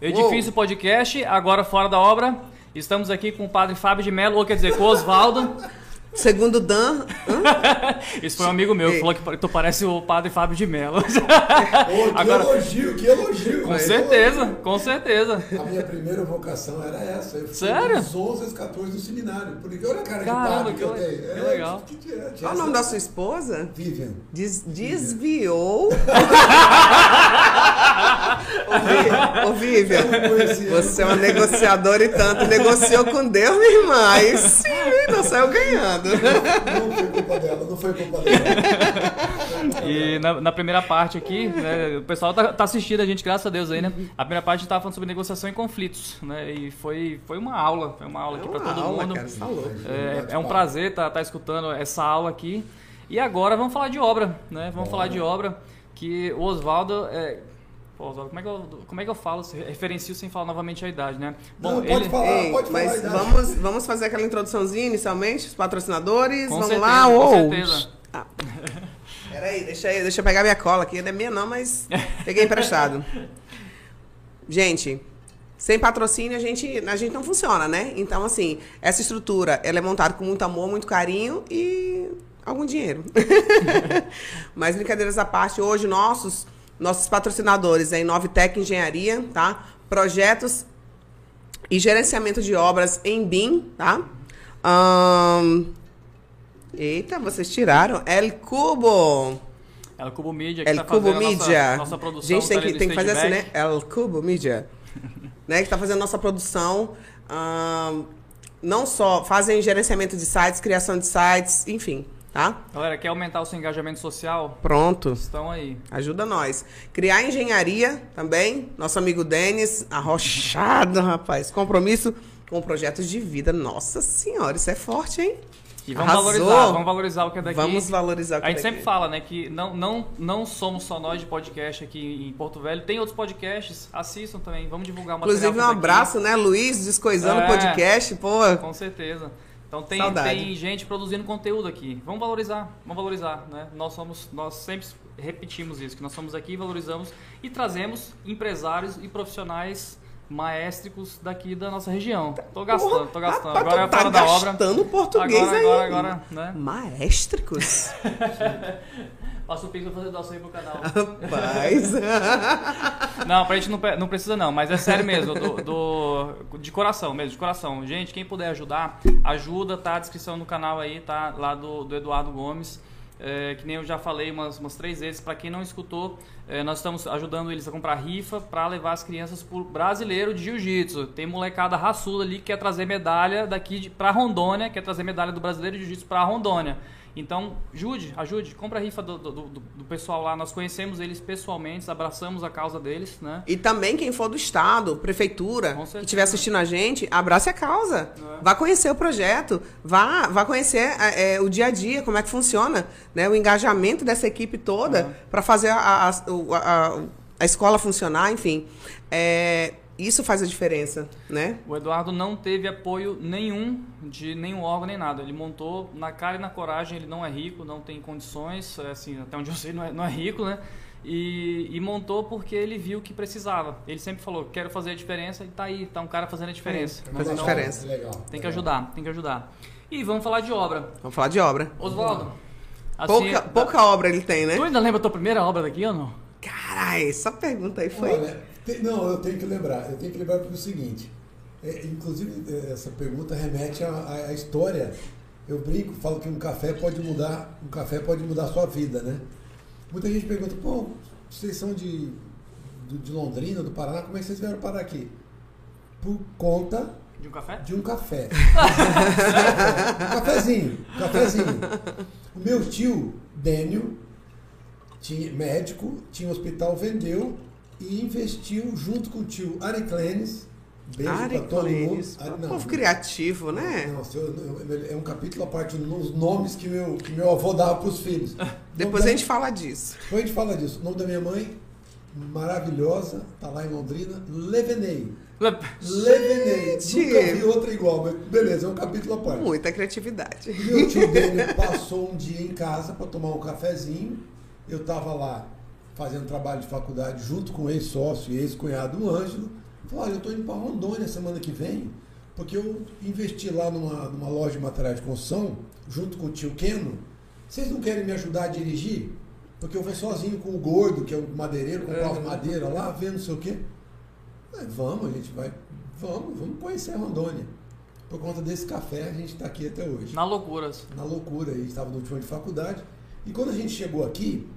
Edifício Podcast, agora fora da obra. Estamos aqui com o padre Fábio de Mello, ou quer dizer, com o Osvaldo. Segundo Dan. Isso foi um amigo meu que falou que tu parece o padre Fábio de Mello. Oh, que Agora- elogio, que elogio. Com certeza, com certeza. A minha primeira vocação era essa. Eu fui Sério? dos 11 aos 14 do seminário. Por isso, olha a cara Caramba, de padre que, eu que tenho. le- que legal. que tinha Qual o nome da sua esposa? Vivian. Des- desviou. Ô, Vi- Ô, Vivian, você é uma negociadora e tanto. Negociou com Deus, minha irmã. Aí sim, não saiu ganhando. Não foi culpa dela, não foi culpa dela. E na, na primeira parte aqui, né, o pessoal tá, tá assistindo a gente, graças a Deus aí, né? A primeira parte a gente tava falando sobre negociação e conflitos, né? E foi, foi uma aula, foi uma aula aqui É para uma todo aula, mundo. cara, tá. É, é um prazer estar tá, escutando essa aula aqui. E agora vamos falar de obra, né? Vamos falar de obra que o Oswaldo... É... Pô, Oswaldo, como é, que eu, como é que eu falo, referencio sem falar novamente a idade, né? Não, pode falar. Ei, pode falar mas vamos, vamos fazer aquela introduçãozinha inicialmente, os patrocinadores. Com vamos certeza, lá, com ou. certeza. Ah. Peraí, deixa aí, deixa eu pegar minha cola aqui. Não é minha não, mas peguei emprestado. Gente, sem patrocínio a gente, a gente não funciona, né? Então, assim, essa estrutura, ela é montada com muito amor, muito carinho e algum dinheiro. mas brincadeiras à parte, hoje nossos, nossos patrocinadores é Inovitec Engenharia, tá? Projetos e gerenciamento de obras em BIM, tá? Ahn, Eita, vocês tiraram. El Cubo. Ela Cubo Media, que El tá Cubo Media. nossa, nossa produção. Gente, tem que, tem que fazer assim, né? El Cubo Media. né? Que tá fazendo nossa produção. ahn, não só fazem gerenciamento de sites, criação de sites, enfim, tá? Galera, quer aumentar o seu engajamento social? Pronto. Estão aí. Ajuda nós. Criar engenharia também. Nosso amigo Denis, arrochado, rapaz. Compromisso com projetos de vida. Nossa senhora, isso é forte, hein? E vamos Arrasou. valorizar, vamos valorizar o que é daqui. Vamos valorizar o que A gente é sempre daqui. fala, né, que não, não, não somos só nós de podcast aqui em Porto Velho. Tem outros podcasts, assistam também. Vamos divulgar o material Inclusive, um abraço, né, Luiz, descoisando o É. podcast. Pô, Com certeza. Então tem, Saudade. tem gente produzindo conteúdo aqui. Vamos valorizar, vamos valorizar, né? Nós somos, nós sempre repetimos isso, que nós somos aqui, valorizamos e trazemos empresários e profissionais maestricos daqui da nossa região. Tô gastando, tô gastando. Rapaz, Agora é tá fora da obra. gastando português agora, aí. agora, agora, né? Maestricos? Passa o pix pra fazer doação aí pro canal. Rapaz. Não, pra gente não, não precisa não, mas é sério mesmo, do, do- de coração mesmo, de coração. Gente, quem puder ajudar, ajuda, tá? A descrição no canal aí, tá? Lá do, do Eduardo Gomes. É, que nem eu já falei umas, umas três vezes, para quem não escutou, é, nós estamos ajudando eles a comprar rifa para levar as crianças pro brasileiro de jiu-jitsu. Tem molecada raçuda ali que quer trazer medalha daqui pra Rondônia, quer trazer medalha do brasileiro de jiu-jitsu pra Rondônia. Então, ajude, ajude, compra a rifa do, do, do- do pessoal lá. Nós conhecemos eles pessoalmente, abraçamos a causa deles, né? E também quem for do estado, prefeitura, que estiver assistindo a gente, abrace a causa. É. Vá conhecer o projeto, vá, vá conhecer é, é, o dia a dia, como é que funciona, né? O engajamento dessa equipe toda para fazer a, a, a- a escola funcionar, enfim. É, isso faz a diferença, né? O Eduardo não teve apoio nenhum de nenhum órgão nem nada. Ele montou na cara e na coragem. Ele não é rico, não tem condições, é assim, até onde eu sei, não é, não é rico, né? E, e montou porque ele viu que precisava. Ele sempre falou: quero fazer a diferença, e tá aí, tá um cara fazendo a diferença. Faz a Então, diferença. Legal. Tem que ajudar, tem que ajudar. E vamos falar de obra. Vamos falar de obra. Oswaldo, assim, Pouca, pouca obra ele tem, né? tu ainda lembra a tua primeira obra daqui ou não? Caralho, essa pergunta aí foi. Olha, tem- não, eu tenho que lembrar. Eu tenho que lembrar pelo seguinte. É, inclusive, é, essa pergunta remete à, à- história. Eu brinco, falo que um café pode mudar, um café pode mudar a sua vida, né? Muita gente pergunta, pô, vocês são de, do- de Londrina, do Paraná, como é que vocês vieram parar aqui? Por conta De um café? de um café. um cafezinho, um cafezinho. O meu tio, Dênio, tinha, médico, tinha um hospital, vendeu e investiu junto com o tio Ari Clenes. Beijo Ari pra todo mundo. Clenes. Ari- Um povo criativo, né? não, seu- é um capítulo à parte nos nomes que meu, que meu avô dava para os filhos. Depois Nome a gente fala disso. Depois a gente fala disso. O nome da minha mãe, maravilhosa, tá lá em Londrina, Levenei. Levenei. Gente! Nunca vi outra igual, mas beleza, é um capítulo à parte. Muita criatividade. E meu tio dele passou um dia em casa para tomar um cafezinho. Eu estava lá fazendo trabalho de faculdade junto com o ex-sócio e ex-cunhado o Ângelo. Falou, olha, eu estou indo para Rondônia semana que vem, porque eu investi lá numa, numa loja de materiais de construção, junto com o tio Keno. Vocês não querem me ajudar a dirigir? Porque eu vou sozinho com o gordo, que é o madeireiro, comprar Uhum. madeira lá, vendo não sei o quê. Aí, vamos, a gente vai. Vamos, vamos conhecer Rondônia. Por conta desse café, a gente está aqui até hoje. Na loucuras. Na loucura, a gente estava no último ano de faculdade. E quando a gente chegou aqui,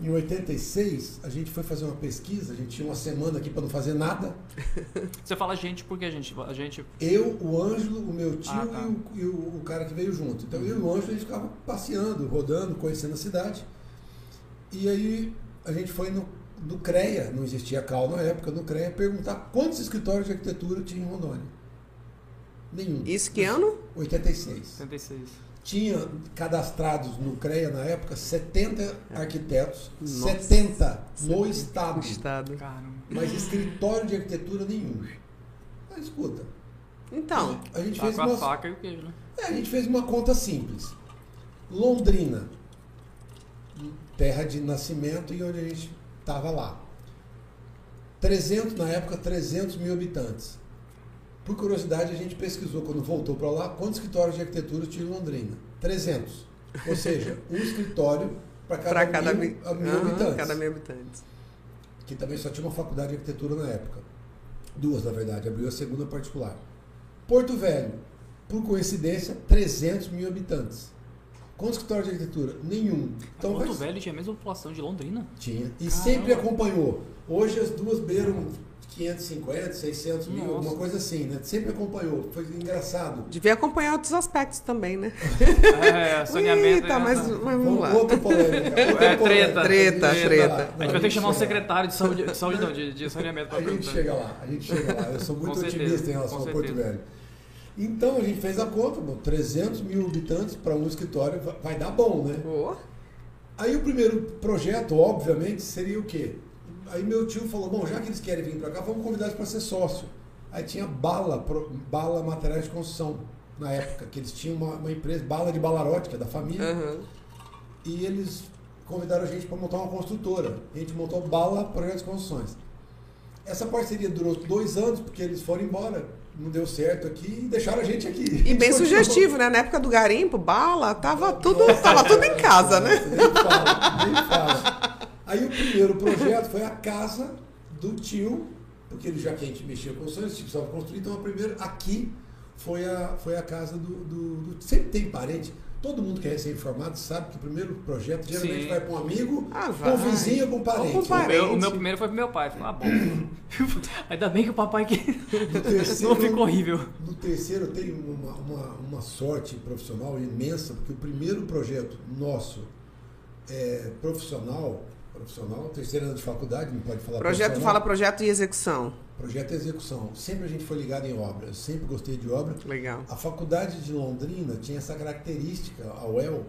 em 86, a gente foi fazer uma pesquisa, a gente tinha uma semana aqui para não fazer nada. Você fala gente porque a gente. A gente. Eu, o Ângelo, o meu tio Ah, tá. e, o, e o- o cara que veio junto. Então eu e o Ângelo a gente ficava passeando, rodando, conhecendo a cidade. E aí a gente foi no, no CREA, não existia CAL na época, no CREA, perguntar quantos escritórios de arquitetura tinha em Rondônia. Nenhum. Isso que ano? 86. 76. Tinha cadastrados no CREA na época 70 arquitetos, Nossa. 70 no estado, Estado. Mas escritório de arquitetura nenhum. Mas escuta, Então, a gente Tá fez uma, faca e o queijo, né? é, a gente fez uma conta simples. Londrina, terra de nascimento e onde a gente estava lá. 300, na época, 300 mil habitantes. Por curiosidade, a gente pesquisou, quando voltou para lá, quantos escritórios de arquitetura tinha em Londrina? 300. Ou seja, um escritório para cada, cada, mil, mi- a mil Aham, habitantes. cada mil habitantes. Que também só tinha uma faculdade de arquitetura na época. Duas, na verdade. Abriu a segunda particular. Porto Velho, por coincidência, 300 mil habitantes. Quantos escritórios de arquitetura? Nenhum. Então, Porto mas- Velho tinha a mesma população de Londrina. tinha. E Caramba. sempre acompanhou. Hoje as duas beiram 550, 600 mil, Nossa. alguma coisa assim, né? Sempre acompanhou. Foi engraçado. Devia acompanhar outros aspectos também, né? É, saneamento. Eita, é, mas, tá. mas vamos lá. Outra polêmica. outra É, polêmica. treta, treta. lá. A gente vai ter que chamar um secretário de saúde, de saúde não, de, de saneamento pra A gente chega lá, a gente chega lá. Eu sou muito certeza, otimista em relação ao Porto. Velho. Então a gente fez a conta, bom, 300 mil habitantes para um escritório vai- vai dar bom, né? Boa. Aí o primeiro projeto, obviamente, seria o quê? Aí meu tio falou, bom, já que eles querem vir para cá, vamos convidar eles para ser sócio. Aí tinha Bala, Pro- Bala Materiais de Construção, na época, que eles tinham uma, uma empresa, Bala de é da família, Aham. e eles convidaram a gente para montar uma construtora. A gente montou Bala Projetos de Construções. Essa parceria durou dois anos, porque eles foram embora, não deu certo aqui e deixaram a gente aqui. E bem Continuou. sugestivo, né? Na época do garimpo, bala, tava tudo, tava tudo em casa, né? Nem fala, nem fala. Aí o primeiro projeto foi a casa do tio, porque ele já que a gente mexia com sonhos, tipo, precisava construir, então a primeira aqui foi a, foi a casa do, do, do- Sempre tem parente. Todo mundo que é recém-formado sabe que o primeiro projeto geralmente Sim. vai para um amigo, Ah, com um vizinho ou com um parente. Com O parente. meu, o meu primeiro foi pro meu pai. Falei, ah, bom. Ainda bem que o papai que No terceiro, não ficou horrível. No terceiro eu tenho uma, uma, uma sorte profissional imensa, porque o primeiro projeto nosso é, profissional, profissional, terceiro ano de faculdade, não pode falar Projeto fala projeto e execução. projeto e execução. Sempre a gente foi ligado em obra, eu sempre gostei de obra. Legal. A faculdade de Londrina tinha essa característica, a UEL,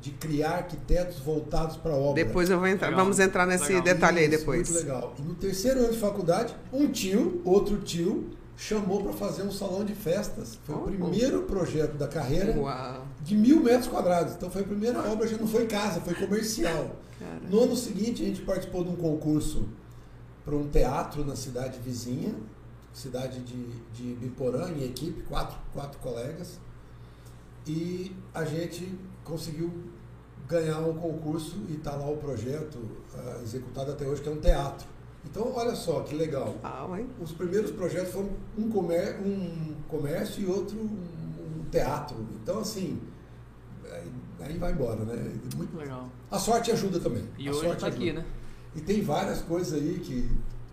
de criar arquitetos voltados para a obra. Depois eu vou entrar, Legal. vamos entrar nesse Legal. detalhe aí depois. Muito legal. E no terceiro ano de faculdade, um tio, outro tio, chamou para fazer um salão de festas. Foi Oh. o primeiro projeto da carreira Uau. De mil metros quadrados. Então foi a primeira obra, já não foi casa, foi comercial. Cara. No ano seguinte, a gente participou de um concurso para um teatro na cidade vizinha, cidade de, de Biporã, em equipe, quatro, quatro colegas. E a gente conseguiu ganhar um concurso e está lá o projeto ah, executado até hoje, que é um teatro. Então, olha só que legal. Hein? Os primeiros projetos foram um, um comércio e outro um teatro. Então, assim, aí, vai embora, né? Muito Legal. A sorte ajuda também. E a hoje sorte tá aqui, ajuda. né? E tem várias coisas aí que,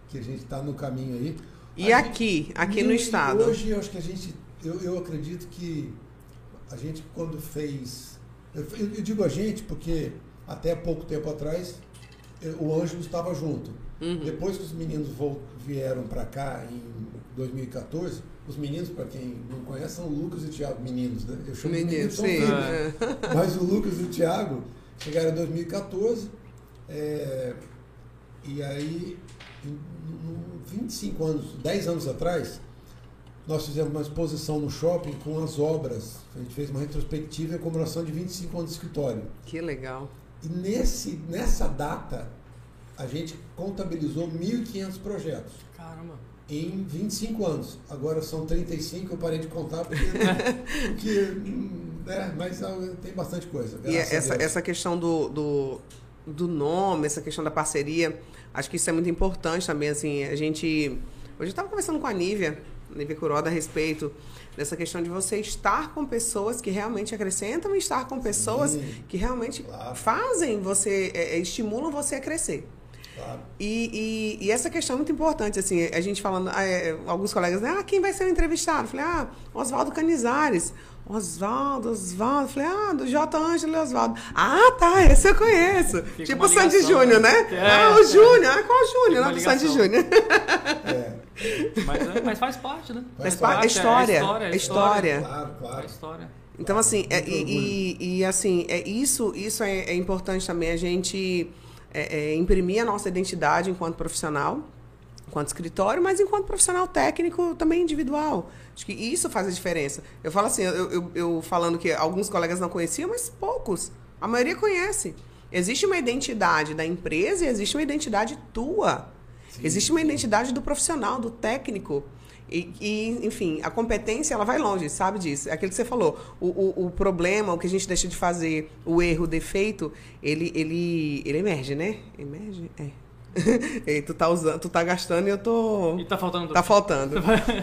que a gente está no caminho aí. E A aqui, aqui e no estado? Hoje eu acho que a gente, eu, eu acredito que a gente quando fez, eu, eu digo a gente porque até pouco tempo atrás eh, o Ângelo estava junto. Uhum. Depois que os meninos vieram para cá em 2014, os meninos, para quem não conhece, são o Lucas e o Thiago, meninos, né? Eu chamo de Menino, meninos, sim. filhos. é. Mas o Lucas e o Thiago chegaram em 2014, é, e aí, em, em 25 anos, 10 anos atrás, nós fizemos uma exposição no shopping com as obras. A gente fez uma retrospectiva em comemoração de 25 anos de escritório. Que legal. E nesse, nessa data, a gente contabilizou 1.500 projetos. Caramba. Em 25 anos. Agora são 35, eu parei de contar porque. porque né, mas ah, tem bastante coisa. E essa, essa questão do, do, do nome, essa questão da parceria, acho que isso é muito importante também. Assim, a gente. Hoje eu estava conversando com a Nívia, Nívia Curoda, a respeito dessa questão de você estar com pessoas que realmente acrescentam e estar com pessoas Sim, que realmente claro. fazem você, é, é, estimulam você a crescer. Claro. E, e, e, essa questão é muito importante, assim, a gente falando, é, alguns colegas, né, ah, quem vai ser o entrevistado? Eu falei, ah, Oswaldo Canizares. Oswaldo, Oswaldo. Falei, ah, do J. Ângelo e Oswaldo. Ah, tá, esse eu conheço. Fica tipo o Sandy Júnior, né? né? É, ah, o é. Júnior. Ah, qual o Júnior? Não, do Sandy Júnior. É. Mas, é, mas, faz parte, né? Faz, faz parte. História. É história. É história. Claro, claro. É história. Então, assim, é, e, e, e, assim, é, isso, isso é, é importante também a gente é, é, imprimir a nossa identidade enquanto profissional, enquanto escritório, mas enquanto profissional técnico também individual. Acho que isso faz a diferença. Eu falo assim, eu, eu, eu falando que alguns colegas não conheciam, mas poucos. A maioria conhece. Existe uma identidade da empresa e existe uma identidade tua. Sim. Existe uma identidade do profissional, do técnico. E, e, enfim, a competência ela vai longe, sabe disso? É aquilo que você falou. O, o, o, problema, o que a gente deixa de fazer, o erro, o defeito, ele, ele, ele emerge, né? Emerge? É. e tu tá usando, tu tá gastando e eu tô. E tá faltando. Tá faltando.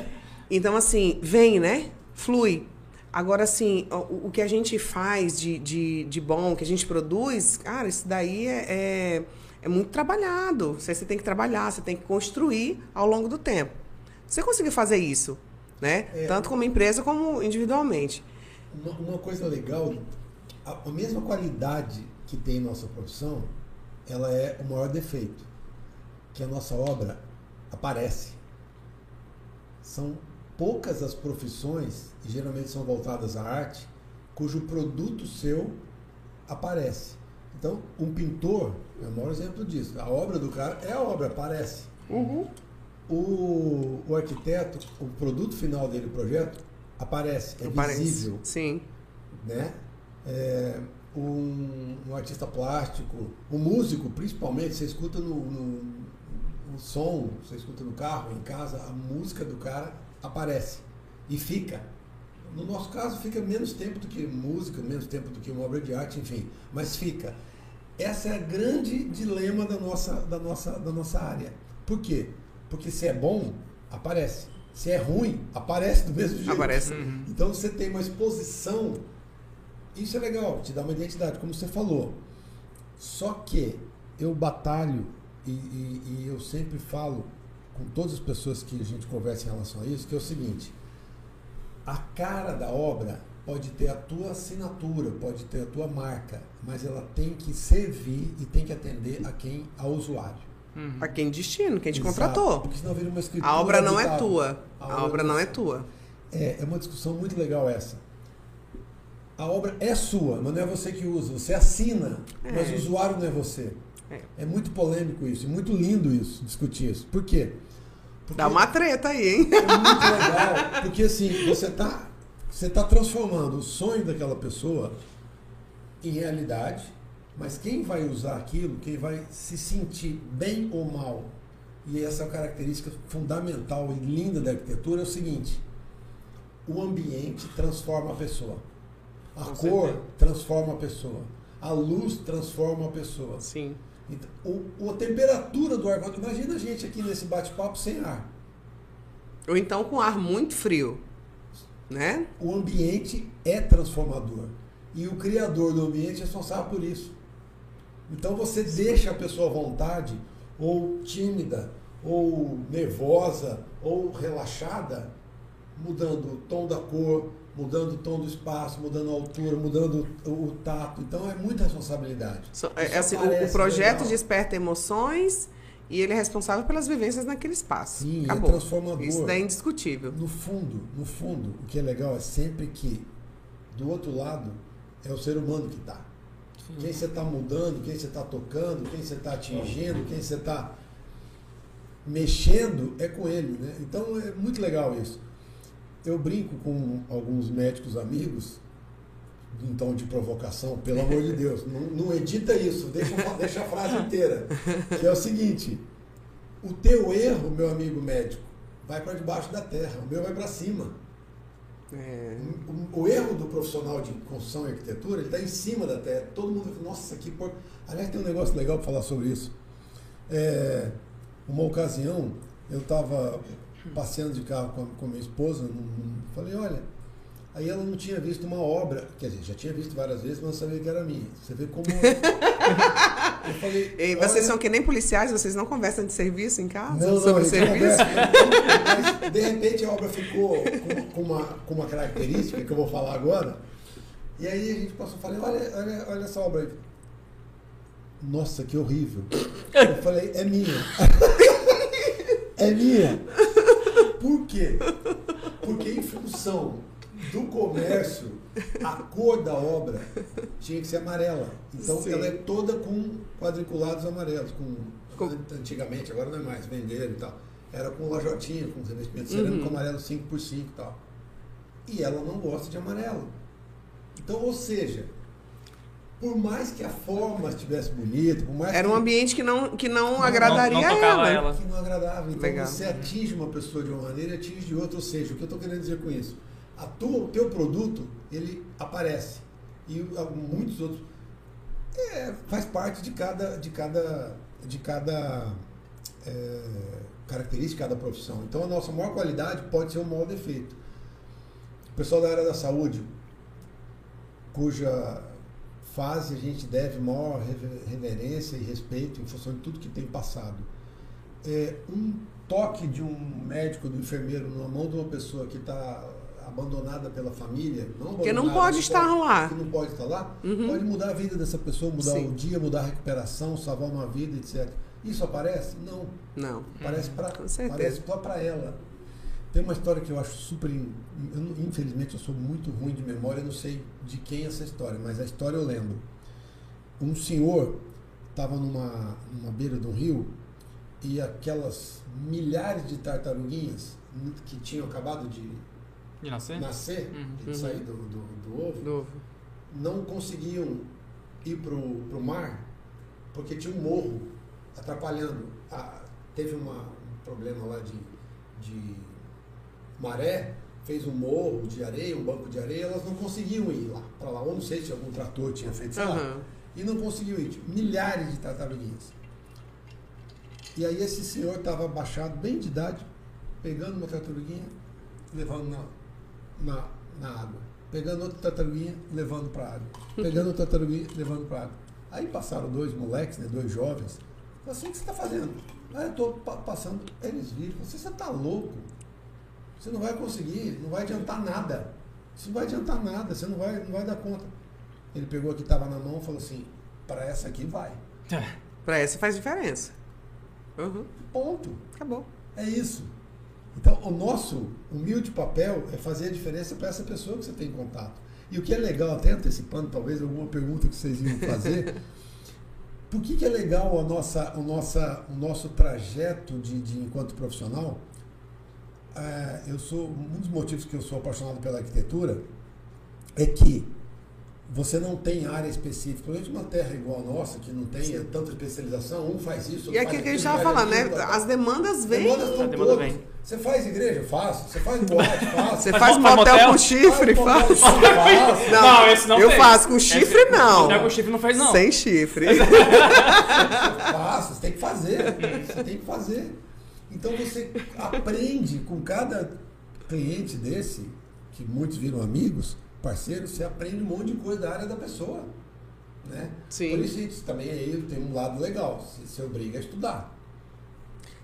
então, assim, vem, né? Flui. Agora, assim, o, o que a gente faz de, de, de bom, que a gente produz, cara, isso daí é, é, é muito trabalhado. Você, você tem que trabalhar, você tem que construir ao longo do tempo. Você conseguiu fazer isso, né? É, Tanto como empresa como individualmente. Uma, uma coisa legal, a, a, mesma qualidade que tem nossa profissão, ela é o maior defeito, que a nossa obra aparece. São poucas as profissões, e geralmente são voltadas à arte, cujo produto seu aparece. Então, um pintor é o maior exemplo disso. A obra do cara é a obra, aparece. Uhum o, o arquiteto, o produto final dele, o projeto, aparece, é aparece. visível. Sim. Né? É, um, um, artista plástico, um músico, principalmente, você escuta no, no, no, som, você escuta no carro, em casa, a música do cara aparece e fica. No nosso caso, fica menos tempo do que música, menos tempo do que uma obra de arte, enfim, mas fica. Essa é a grande dilema da nossa, da nossa, da nossa área. Por quê? Porque se é bom, aparece. Se é ruim, aparece do mesmo jeito. Aparece. Uhum. Então você tem uma exposição. Isso é legal, te dá uma identidade, como você falou. Só que eu batalho e, e, e eu sempre falo com todas as pessoas que a gente conversa em relação a isso, que é o seguinte: a cara da obra pode ter a tua assinatura, pode ter a tua marca, mas ela tem que servir e tem que atender a quem? Ao usuário. Uhum. A quem destino, quem te Exato, contratou. Porque senão vira uma escritura. A obra não é tua. A, a obra não é tua. É, é uma discussão muito legal essa. A obra é sua, mas não é você que usa. Você assina, é. mas o usuário não é você. É. é muito polêmico isso, e muito lindo isso, discutir isso. Por quê? Porque Dá uma treta aí, hein? É muito legal. Porque assim, você está você tá transformando o sonho daquela pessoa em realidade mas quem vai usar aquilo, quem vai se sentir bem ou mal, e essa característica fundamental e linda da arquitetura é o seguinte: o ambiente transforma a pessoa. A Com cor certeza. transforma a pessoa. A luz transforma a pessoa. Sim. Então, o, a temperatura do ar. Imagina a gente aqui nesse bate-papo sem ar. Ou então com ar muito frio. Né? O ambiente é transformador. E o criador do ambiente é responsável por isso. Então você deixa a pessoa à vontade, ou tímida, ou nervosa, ou relaxada, mudando o tom da cor, mudando o tom do espaço, mudando a altura, mudando o, o tato. Então é muita responsabilidade. So, é, assim, o, o, projeto legal. desperta emoções e ele é responsável pelas vivências naquele espaço. Sim, é Acabou. é transformador. Isso é indiscutível. No fundo, no fundo, o que é legal é sempre que do outro lado é o ser humano que está. Quem você está mudando, quem você está tocando, quem você está atingindo, quem você está mexendo é com ele, né? Então é muito legal isso. Eu brinco com alguns médicos amigos, tom de provocação, pelo amor de Deus, não, não edita isso, deixa, deixa a frase inteira. Que é o seguinte: o teu erro, meu amigo médico, vai para debaixo da terra, o meu vai para cima. É. O, o erro do profissional de construção e arquitetura, ele está em cima da terra. Todo mundo fala, nossa, que por... Aliás, tem um negócio legal para falar sobre isso. É, uma ocasião, eu estava passeando de carro com a, com a minha esposa, num- num- falei, olha, aí ela não tinha visto uma obra, quer dizer, já tinha visto várias vezes, mas não sabia que era minha. Você vê como... eu falei, E vocês olha, são que nem policiais, vocês não conversam de serviço em casa? não, não, sobre serviço? conversa, mas de repente a obra ficou com, com uma, com uma característica que eu vou falar agora. E aí a gente passou, falei, olha, olha, olha essa obra aí. Nossa, que horrível. Eu falei, é minha. é minha. Por quê? Porque em função do comércio, a cor da obra tinha que ser amarela. Então Sim. ela é toda com quadriculados amarelos, com, Com- antigamente, agora não é mais, venderam e tal. Era com lajotinha, com revestimento cerâmico Uhum. amarelo 5 por 5 e tal. E ela não gosta de amarelo. Então, ou seja, por mais que a forma estivesse bonita, por mais Era que um ambiente que não, que não, Não- agradaria não tocava ela. ela. que não agradável. Então Legal. você atinge uma pessoa de uma maneira e atinge de outra. Ou seja, o que eu estou querendo dizer com isso? A tua, o teu produto, ele aparece. E muitos outros. é, faz parte de cada, de cada, de cada é, característica da profissão. Então a nossa maior qualidade pode ser o maior defeito. O pessoal da área da saúde, cuja fase a gente deve maior rever- reverência e respeito em função de tudo que tem passado. É, um toque de um médico, do enfermeiro, na mão de uma pessoa que está abandonada pela família, não Que não pode estar lá. que não pode estar lá, Uhum. pode mudar a vida dessa pessoa, mudar Sim. o dia, mudar a recuperação, salvar uma vida, etc. Isso aparece? Não. Não. Parece para Com certeza. parece só para ela. Tem uma história que eu acho super. eu infelizmente eu sou muito ruim de memória, eu não sei de quem é essa história, mas a história eu lembro. Um senhor estava numa, numa beira de um rio e aquelas milhares de tartaruguinhas que tinham acabado de De nascer? nascer, Uhum. de sair do, do, do ovo, Novo. não conseguiam ir pro, pro mar porque tinha um morro atrapalhando. Ah, teve uma, um problema lá de, de maré, fez um morro de areia, um banco de areia, elas não conseguiam ir lá para lá. Ou não sei se algum trator tinha feito, sei lá. Aham. E não conseguiu ir. Tipo, milhares de tartaruguinhas. E aí esse senhor estava abaixado, bem de idade, pegando uma tartaruguinha, levando na, na, na água. Pegando outra tartaruguinha, levando para a água. Pegando outra tartaruguinha, levando para a água. Aí passaram dois moleques, né, dois jovens. Falaram assim, o que você está fazendo? Ah, eu estou passando. Eles viram. Você está louco? Você não vai conseguir, não vai adiantar nada. Isso não vai adiantar nada, você não vai, não vai dar conta. Ele pegou a que estava na mão e falou assim, para essa aqui vai. Pra essa faz diferença. Uhum. Ponto. Acabou. É isso. Então, o nosso humilde papel é fazer a diferença para essa pessoa que você tem contato. E o que é legal, até antecipando talvez alguma pergunta que vocês iam fazer, por que, que é legal a nossa, o, nossa, o nosso trajeto de, de enquanto profissional? É, eu sou um dos motivos que eu sou apaixonado pela arquitetura é que você não tem área específica, principalmente uma terra igual a nossa, que não tem tanta especialização, um faz isso, E outro aquilo faz que a gente estava faz falando, né? As demandas vêm. Demandas estão A demanda todas. Você faz igreja? Faço. Você faz boate? Faço. Você Faz faz mo- faz motel motel? com chifre? Faz Faz. faço. Não, esse não Eu fez. faço com chifre, Esse- não. Motel com chifre não fez, não. Sem chifre. Faço. Você tem que fazer. Você tem que fazer. Então você aprende com cada cliente desse, que muitos viram amigos, parceiros, você aprende um monte de coisa da área da pessoa. Né? Sim. Por isso isso também aí tem um lado legal. Você se obriga a estudar.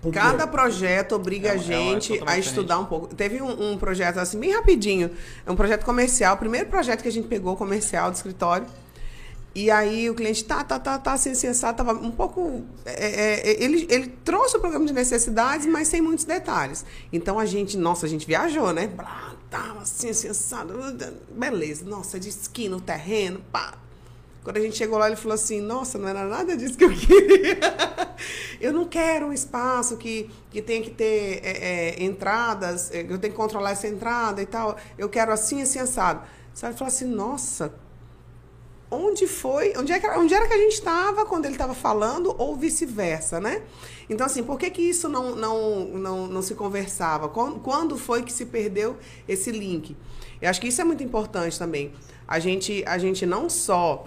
Por quê? Cada projeto obriga É a é gente é a estudar um pouco. Teve um, um projeto assim, bem rapidinho. É um projeto comercial. O primeiro projeto que a gente pegou comercial do escritório. E aí o cliente tá, tá, tá, tá, assim, sensado, tava um pouco. é, é, ele, ele trouxe o programa de necessidades, mas sem muitos detalhes. Então a gente, nossa, a gente viajou, né? Blá, Tava assim, sensado. Beleza, nossa, de esquina, o terreno, pá. Quando a gente chegou lá, ele falou assim: Nossa, não era nada disso que eu queria. eu não quero um espaço que, que tenha que ter é, é, entradas, é, eu tenho que controlar essa entrada e tal. Eu quero assim, assim, assado. Sabe? Falou assim: Nossa, onde foi, onde, é que, onde era que a gente estava quando ele estava falando, ou vice-versa, né? Então, assim, por que, que isso não, não, não, não se conversava? Quando, foi que se perdeu esse link? Eu acho que isso é muito importante também. A gente, a gente não só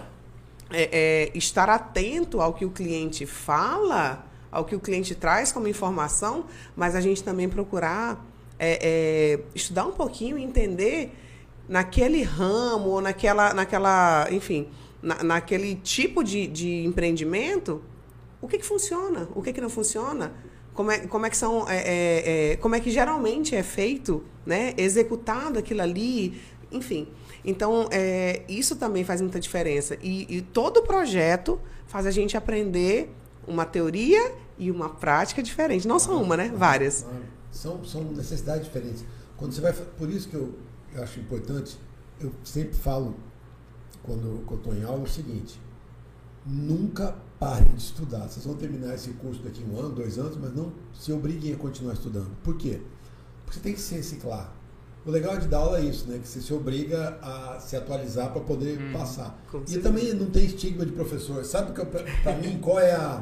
é, é, estar atento ao que o cliente fala, ao que o cliente traz como informação, mas a gente também procurar é, é estudar um pouquinho entender naquele ramo ou naquela, naquela enfim, na, naquele tipo de, de empreendimento, o que, que funciona, o que, que não funciona, como é, como é que são, é, é, é, como é que geralmente é feito, né, executado aquilo ali, enfim. Então, é, isso também faz muita diferença. E, e todo projeto faz a gente aprender uma teoria e uma prática diferente. Não só uma, né? Várias. São, são necessidades diferentes. Quando você vai. Por isso que eu eu acho importante, eu sempre falo, quando, eu estou em aula, o seguinte: nunca parem de estudar. Vocês vão terminar esse curso daqui um ano, dois anos, mas não se obriguem a continuar estudando. Por quê? Porque você tem que se reciclar. O legal de dar aula é isso, né? Que você se obriga a se atualizar para poder hum, passar. E também não tem estigma de professor. Sabe que para mim qual é a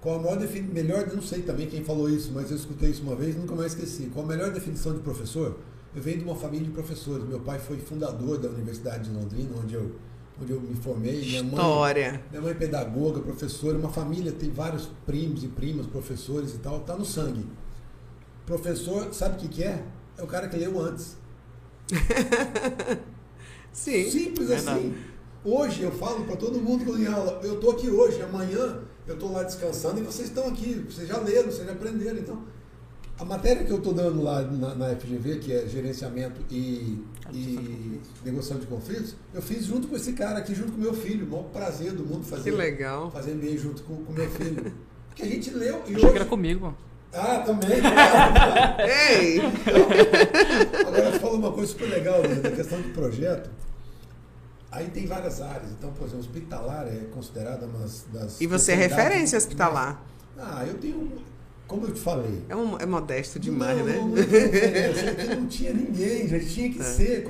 qual a maior definição, melhor, não sei também quem falou isso, mas eu escutei isso uma vez e nunca mais esqueci. Qual a melhor definição de professor? Eu venho de uma família de professores. Meu pai foi fundador da Universidade de Londrina, onde eu, onde eu me formei. Minha História. Mãe, minha mãe é pedagoga, professora. Uma família tem vários primos e primas, professores e tal. Tá no sangue. Professor, sabe o que, que é? É o cara que leu antes. Sim. Simples assim. Hoje eu falo para todo mundo que eu aula, eu estou aqui hoje, amanhã eu estou lá descansando e vocês estão aqui, vocês já leram, vocês já aprenderam. Então, a matéria que eu estou dando lá na, na, FGV, que é gerenciamento e, e negociação de conflitos, eu fiz junto com esse cara aqui, junto com meu filho. O maior prazer do mundo fazer, que legal. fazer MBA junto com o meu filho. Porque a gente leu. E Achei hoje... que era comigo. Ah, também. Claro, Ei! Então, agora você falou uma coisa super legal né, da questão do projeto. Aí tem várias áreas. Então, por exemplo, hospitalar é considerada uma das. E você é referência hospitalar. Ah, eu tenho como eu te falei. É, um, é modesto demais, não, né? Não, não, não, tinha ninguém, já tinha que é. ser.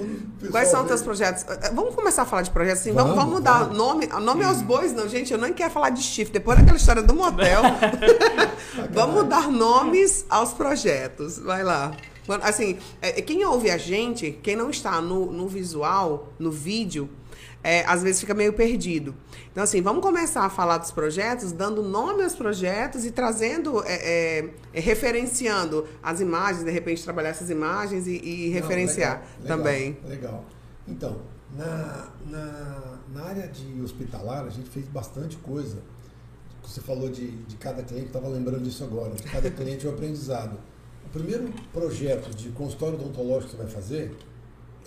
Quais são os teus projetos? Eh, eh, vamos começar a falar de projetos assim? Vamos, vamos, vamos dar vamos. nome, nome aos bois, não, gente. Eu não quero falar de chifre. Depois daquela história do motel. vamos dar nomes aos projetos. Vai lá. Assim, eh, quem ouve a gente, quem não está no, no visual, no vídeo, é, às vezes fica meio perdido. Então, assim, vamos começar a falar dos projetos, dando nome aos projetos e trazendo, é, é, é referenciando as imagens, de repente trabalhar essas imagens e, e referenciar Não, legal, também. Legal, legal. Então, na, na, na, área de hospitalar, a gente fez bastante coisa. Você falou de, de cada cliente, estava lembrando disso agora. De cada cliente é um aprendizado. O primeiro projeto de consultório odontológico que você vai fazer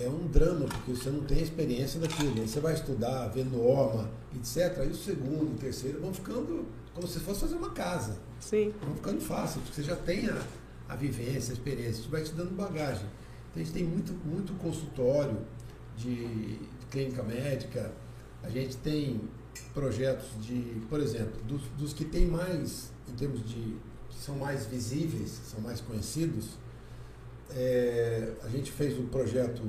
é um drama, porque você não tem experiência daquilo. Aí você vai estudar, ver norma, etc. Aí o segundo, o terceiro vão ficando como se fosse fazer uma casa. Sim. Vão ficando fácil, porque você já tem a, a vivência, a experiência, isso vai te dando bagagem. Então a gente tem muito, muito consultório de, de clínica médica, a gente tem projetos de, por exemplo, dos, dos que tem mais, em termos de, que são mais visíveis, são mais conhecidos, é, a gente fez um projeto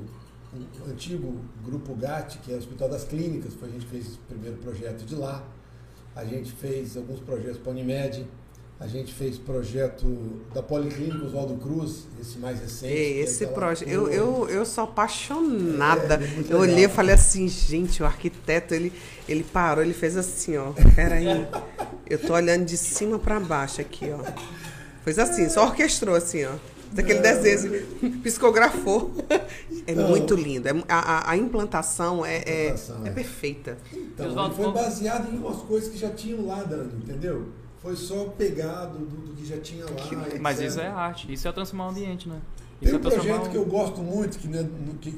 antigo Grupo GAT, que é o Hospital das Clínicas, foi a gente fez o primeiro projeto de lá. A gente fez alguns projetos para a Unimed, a gente fez projeto da Policlínica Oswaldo Cruz, esse mais recente. É esse projeto, eu, eu, eu sou apaixonada. É, é eu olhei e falei assim, gente, o arquiteto, ele, ele parou, ele fez assim, ó, peraí, eu tô olhando de cima para baixo aqui, ó. Fez assim, só orquestrou assim, ó daquele desenho, psicografou. É não. muito lindo. É, a, a implantação, é, é, implantação é, é, perfeita. Então, foi baseado em umas coisas que já tinham lá, Dani, entendeu? Foi só pegado do, do que já tinha lá. Que, mas isso é arte, isso é transformar o ambiente, né? Isso Tem um é projeto que eu gosto muito, que, né, no, que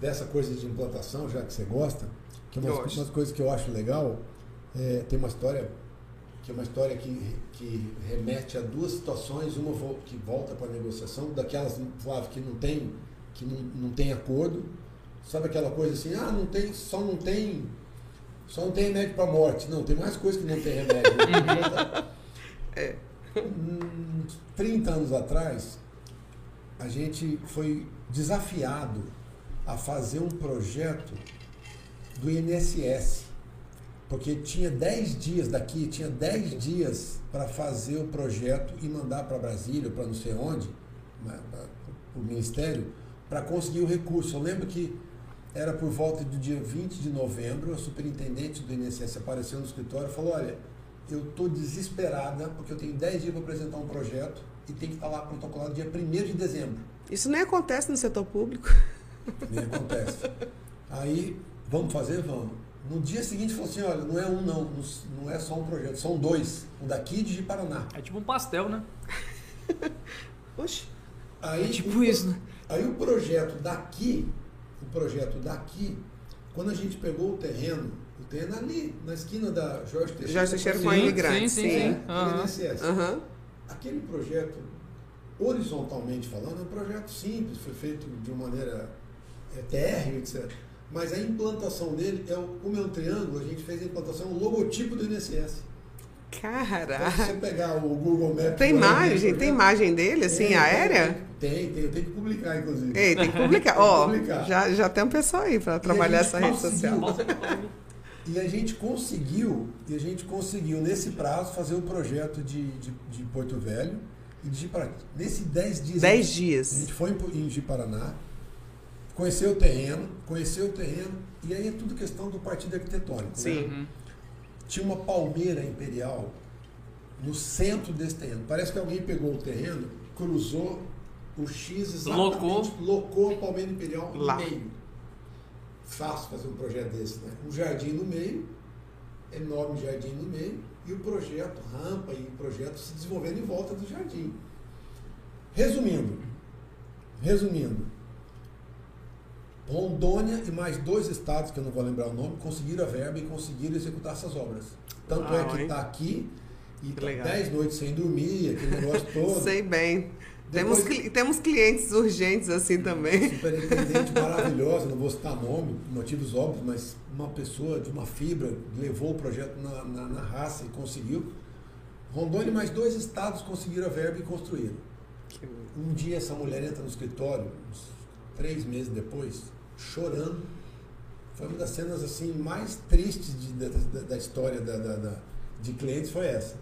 dessa coisa de implantação, já que você gosta, que é umas, umas coisas que eu acho legal, é, tem uma história que é uma história que, que remete a duas situações, uma que volta para a negociação, daquelas, Flávio, que não tem, que não, não tem acordo. Sabe aquela coisa assim, ah, não tem, só não tem, só não tem remédio para morte. Não, tem mais coisa que não tem remédio. Né? é. 30 anos atrás, a gente foi desafiado a fazer um projeto do INSS Porque tinha 10 dias daqui, tinha 10 dias para fazer o projeto e mandar para Brasília, para não sei onde, para o Ministério, para conseguir o recurso. Eu lembro que era por volta do dia 20 de novembro, a superintendente do INSS apareceu no escritório e falou, olha, eu estou desesperada porque eu tenho 10 dias para apresentar um projeto e tem que estar lá protocolado dia 1 de dezembro. Isso nem acontece no setor público. Nem acontece. Aí, vamos fazer? Vamos. No dia seguinte falou assim, olha, não é um não, não é só um projeto, são dois. O daqui de Paraná. É tipo um pastel, né? Oxe. Aí, É tipo o, isso, né? Aí o projeto daqui, o projeto daqui, quando a gente pegou o terreno, o terreno ali, na esquina da Jorge Teixeira. Jorge Teixeira com Sim, a imigrante. sim, sim, sim. É, Aham. INSS. Aham. Aquele projeto, horizontalmente falando, é um projeto simples, foi feito de uma maneira é, térreo, etc. Mas a implantação dele, é o- como é um triângulo, a gente fez a implantação, o logotipo do INSS. Então, se Caraca. você pegar o Google Maps... Tem imagem? Tem imagem dele, assim, Tem, aérea? Tem, tem, tem, eu tenho que publicar, inclusive. Ei, tem que publicar. Ó, publicar. já, já tem um pessoal aí para trabalhar essa rede social. E a gente conseguiu, e a gente conseguiu, nesse prazo, fazer o projeto de, de, de Porto Velho e de Jiparaná. Nesse 10 dias. Dez a gente- dias. A gente foi em, em Jiparaná, conheceu o terreno, conheceu o terreno, e aí é tudo questão do partido arquitetônico. né? Sim. Uhum. Tinha uma palmeira imperial no centro desse terreno. Parece que alguém pegou o terreno, cruzou o X exatamente, Locou. locou a palmeira imperial no Lá. meio. Fácil fazer um projeto desse, né? Um jardim no meio, enorme jardim no meio, e o projeto, rampa e o projeto se desenvolvendo em volta do jardim. Resumindo, resumindo, Rondônia e mais dois estados, que eu não vou lembrar o nome, conseguiram a verba e conseguiram executar essas obras. Tanto é que está aqui e tá dez noites sem dormir, aquele negócio todo. Sei bem. Temos, Depois- cli- temos clientes urgentes assim também. Superintendente maravilhosa, não vou citar nome, motivos óbvios, mas uma pessoa de uma fibra levou o projeto na, na, na raça e conseguiu. Rondônia e mais dois estados conseguiram a verba e construíram. Um dia essa mulher entra no escritório, uns três meses depois, chorando. Foi uma das cenas assim mais tristes de- da, da- da história da, da- de clientes foi essa.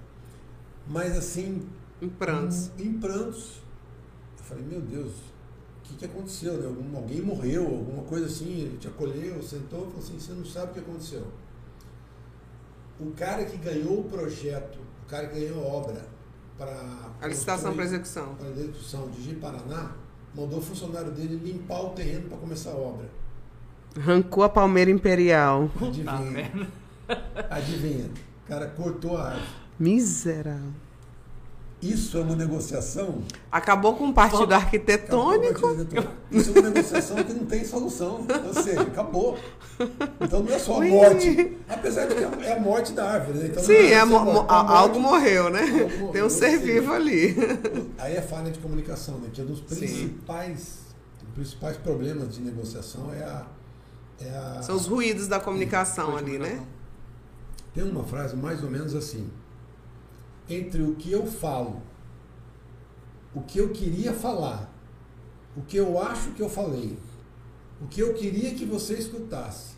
Mas assim, Em prantos. em prantos. Eu falei, meu Deus, o que, que aconteceu? Né? Algum- alguém morreu, alguma coisa assim, ele te acolheu, sentou e falou assim, você não sabe o que aconteceu. O cara que ganhou o projeto, o cara que ganhou a obra para A licitação para execução. para execução de Ji-Paraná, mandou o funcionário dele limpar o terreno para começar a obra. Arrancou a palmeira imperial. Adivinha? Adivinha? O cara cortou a árvore. Miserável. Isso é uma negociação Acabou com o partido arquitetônico. Isso é uma negociação que não tem solução. Ou seja, acabou. Então não é só a morte. Apesar de que é a morte da árvore. Né? Então, Sim, é ser mo- morte. mo- A morte- algo morreu, né? Algo morreu, Tem um ser vivo ali. Aí é falha de comunicação, né? Que é um dos Sim. principais, principais problemas de negociação é a, é a. São os ruídos da comunicação ali, né? Tem uma frase mais ou menos assim: entre o que eu falo, o que eu queria falar, o que eu acho que eu falei, o que eu queria que você escutasse,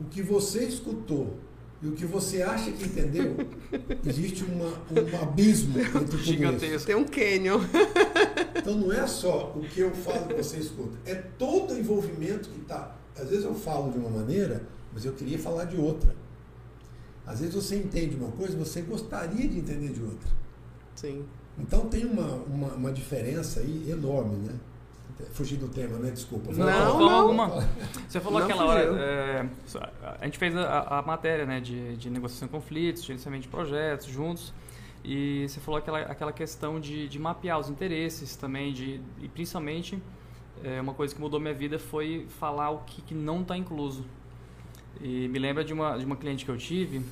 o que você escutou e o que você acha que entendeu, existe uma, um abismo entre tudo isso. Gigantesco. Tem um canyon. Então não é só o que eu falo que você escuta, é todo o envolvimento que está. Às vezes eu falo de uma maneira, mas eu queria falar de outra. Às vezes você entende uma coisa, você gostaria de entender de outra. Sim. Então tem uma, uma, uma diferença aí enorme, né? Fugir do tema, né? Desculpa. Não. Não, não. alguma. Você falou Não aquela hora. fugiu. é, a gente fez a, a matéria né, de, de negociação de conflitos, gerenciamento de projetos juntos. E você falou aquela, aquela questão de, de mapear os interesses também, de, e principalmente é, uma coisa que mudou minha vida foi falar o que, que não está incluso. E me lembra de uma, de uma cliente que eu tive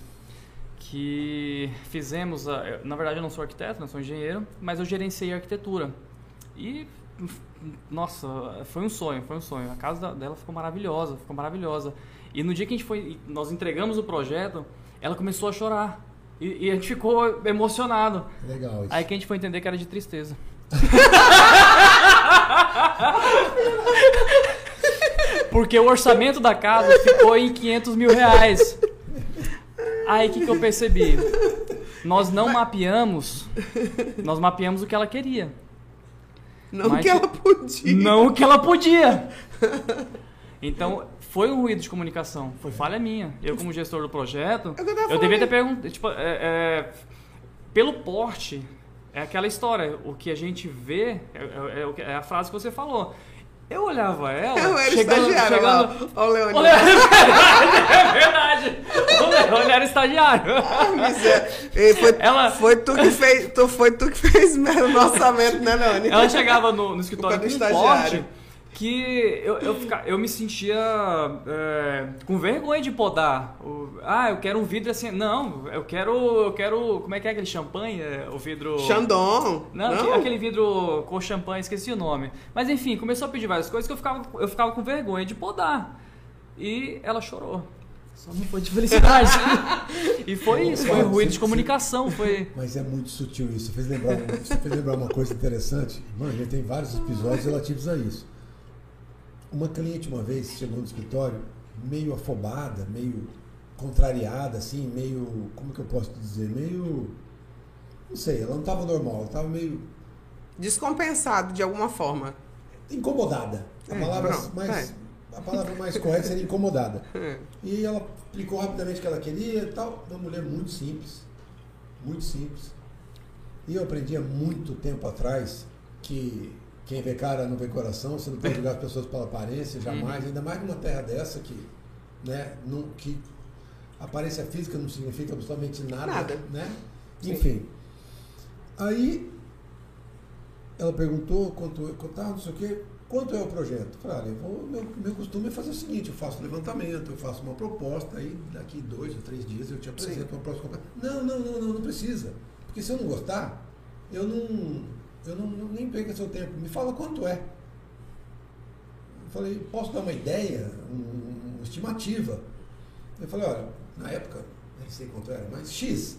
que fizemos, a, na verdade eu não sou arquiteto, não sou engenheiro, mas eu gerenciei a arquitetura. E, nossa, foi um sonho, foi um sonho. A casa dela ficou maravilhosa, ficou maravilhosa. E no dia que a gente foi, nós entregamos o projeto, ela começou a chorar. E, e a gente ficou emocionado. Legal isso. Aí que a gente foi entender que era de tristeza. Porque o orçamento da casa ficou em 500 mil reais. Aí o que, que eu percebi? Nós não mapeamos, nós mapeamos o que ela queria. Não Mas- que ela podia. Não o que ela podia. Então, foi um ruído de comunicação. Foi falha minha. Eu, como gestor do projeto, É o eu eu devia ter perguntado. Tipo, é, é, pelo porte, é aquela história. O que a gente vê é, é- é o é a frase que você falou. Eu olhava ela. Eu era chegando, estagiária chegando, lá. Ó, o Leone. Olha, é verdade. O Leone era estagiário. Ei, foi, Ela- foi tu que fez, tu, foi tu que fez o nosso orçamento, né, Leone? Ela chegava no, no escritório com um estagiário. Que eu, eu, fica- eu me sentia é, com vergonha de podar. O- ah, eu quero um vidro assim. Não, eu quero. Eu quero. Como é que é aquele champanhe? É, O vidro. Xandon. Não, aque- aquele vidro com champanhe, esqueci o nome. Mas enfim, começou a pedir várias coisas que eu ficava, eu ficava com vergonha de podar. E ela chorou. Só não foi de felicidade. e foi isso, foi ruído você- de comunicação. Foi. Mas é muito sutil isso. Você fez lembrar, você fez lembrar uma coisa interessante. Mano, já tem vários episódios relativos a isso. Uma cliente uma vez chegou no escritório meio afobada, meio contrariada, assim, meio. Como que eu posso dizer? Meio. Não sei, ela não estava normal, ela estava meio Descompensado de alguma forma. incomodada. A, É, palavra, pronto, mais, a palavra mais correta seria incomodada. É. E ela explicou rapidamente o que ela queria e tal. Uma mulher muito simples. Muito simples. E eu aprendi há muito tempo atrás que quem vê cara não vê coração, você não pode julgar as pessoas pela aparência, jamais, ainda mais numa terra dessa que, né, não, que aparência física não significa absolutamente nada. Nada. Né? Sim. Enfim. Aí ela perguntou quanto, quanto ah, não sei o quê, quanto é o projeto? Eu Falei, olha, eu vou, meu, meu costume é fazer o seguinte, eu faço um levantamento, eu faço uma proposta, aí daqui dois ou três dias eu te apresento uma próxima proposta. Não, não, não, não, não precisa. Porque se eu não gostar, eu não. Eu não, não- nem perca seu tempo. Me fala quanto é. Eu falei, posso dar uma ideia, um- uma estimativa? Eu falei, olha, na época, nem sei quanto era, mas X.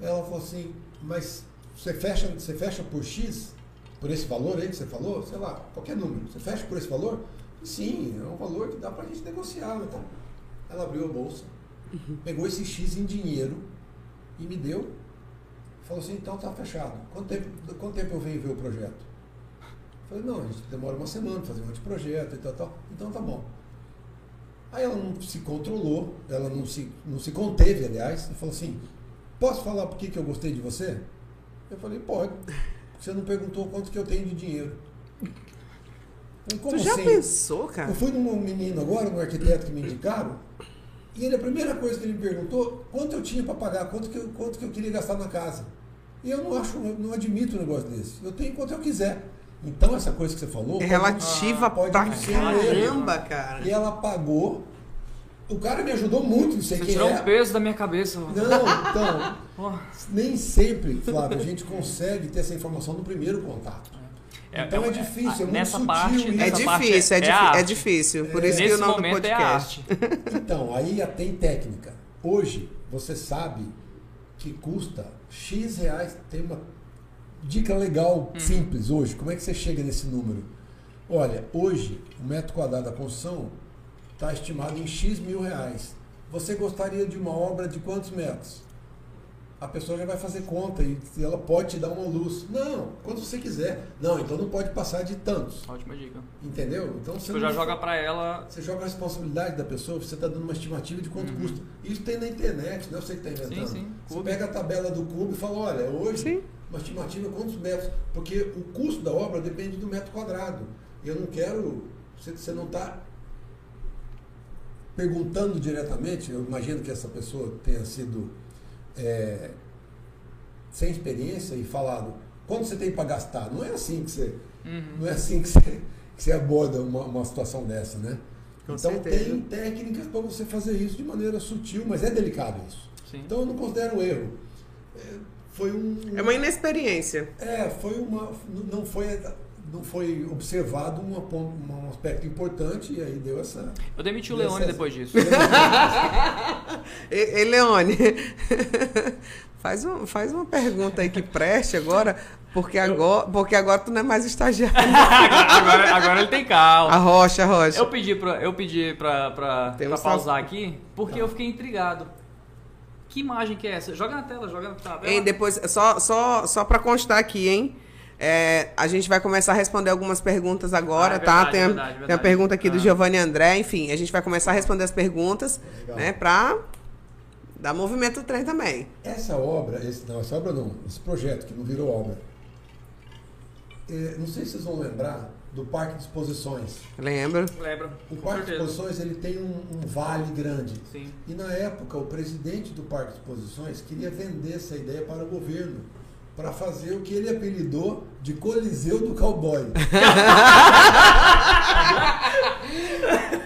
Ela falou assim, mas você fecha, você fecha por X? Por esse valor aí que você falou? Sei lá, qualquer número. Você fecha por esse valor? Sim, é um valor que dá pra gente negociar. Então. Ela abriu a bolsa, pegou esse X em dinheiro e me deu. Falou assim, então tá fechado. Quanto tempo, quanto tempo eu venho ver o projeto? Falei, não, a gente demora uma semana pra fazer um anteprojeto e tal, tal. Então tá bom. Aí ela não se controlou, ela não se, não se conteve, aliás, e falou assim, posso falar por que que eu gostei de você? Eu falei, pode. Você não perguntou quanto que eu tenho de dinheiro. Como tu já assim? pensou, cara? Eu fui num menino agora, num arquiteto que me indicaram, e ele, a primeira coisa que ele me perguntou, quanto eu tinha para pagar, quanto que, eu, quanto que eu queria gastar na casa. E eu não acho, eu não admito um negócio desse. Eu tenho quanto eu quiser. Então essa coisa que você falou. É pode- relativa pode pra não ser caramba, cara. E ela pagou. O cara me ajudou muito, não sei Você quem tirou é. um peso da minha cabeça. Não, então, nem sempre, Flávio, a gente consegue ter essa informação no primeiro contato. Então é, difícil, é muito nessa sutil parte, isso. É nessa parte difícil, é, é difí- arte. é difícil. Por isso que o nome do é podcast. Então, aí tem técnica. Hoje, você sabe que custa X reais. Tem uma dica legal, simples hoje. Como é que você chega nesse número? Olha, hoje, o metro quadrado da construção está estimado em X mil reais. Você gostaria de uma obra de quantos metros? A pessoa já vai fazer conta e ela pode te dar uma luz. Não, quanto você quiser. Não, então não pode passar de tantos. Ótima dica. Entendeu? Então você Tipo, já não- joga pra ela. você joga a responsabilidade da pessoa, você está dando uma estimativa de quanto custa. Isso tem na internet, não é você que está inventando. Uhum. Sim, sim. Você pega a tabela do cubo e fala, olha, hoje Sim. uma estimativa quantos metros, porque o custo da obra depende do metro quadrado. Eu não quero, você, você não está perguntando diretamente, eu imagino que essa pessoa tenha sido é, sem experiência e falado, quanto você tem para gastar? Não é assim que você, Uhum. não é assim que você, que você aborda uma, uma situação dessa, né? Com então certeza. tem técnicas para você fazer isso de maneira sutil, mas é delicado isso. Sim. Então eu não considero erro. É, foi um. É uma inexperiência. É, foi uma. Não foi, não foi observado uma um aspecto importante e aí deu essa. Eu demiti o Leone essa- depois disso. Ei, ei, Leone, faz, um, faz uma pergunta aí que preste agora, porque agora, porque agora tu não é mais estagiário. agora, agora ele tem A calma. rocha, a rocha. Eu pedi pra, eu pedi pra, pra, pra pausar aqui porque eu fiquei intrigado. Que imagem que é essa? Joga na tela, joga na tela. Hein, depois, só, só, só para constar aqui, hein? É, a gente vai começar a responder algumas perguntas agora, Ah, é tá? verdade, tem, a, verdade, tem a verdade. pergunta aqui do Ah. Giovanni André, enfim, a gente vai começar a responder as perguntas, Legal. né? Pra dar movimento ao trem também. Essa obra, esse, não, essa obra não, esse projeto que não virou obra, é, não sei se vocês vão lembrar do Parque de Exposições. Lembra? Lembra? O Parque de certeza. Exposições ele tem um, um vale grande. Sim. E na época, o presidente do Parque de Exposições queria vender essa ideia para o governo, para fazer o que ele apelidou de Coliseu do Cowboy.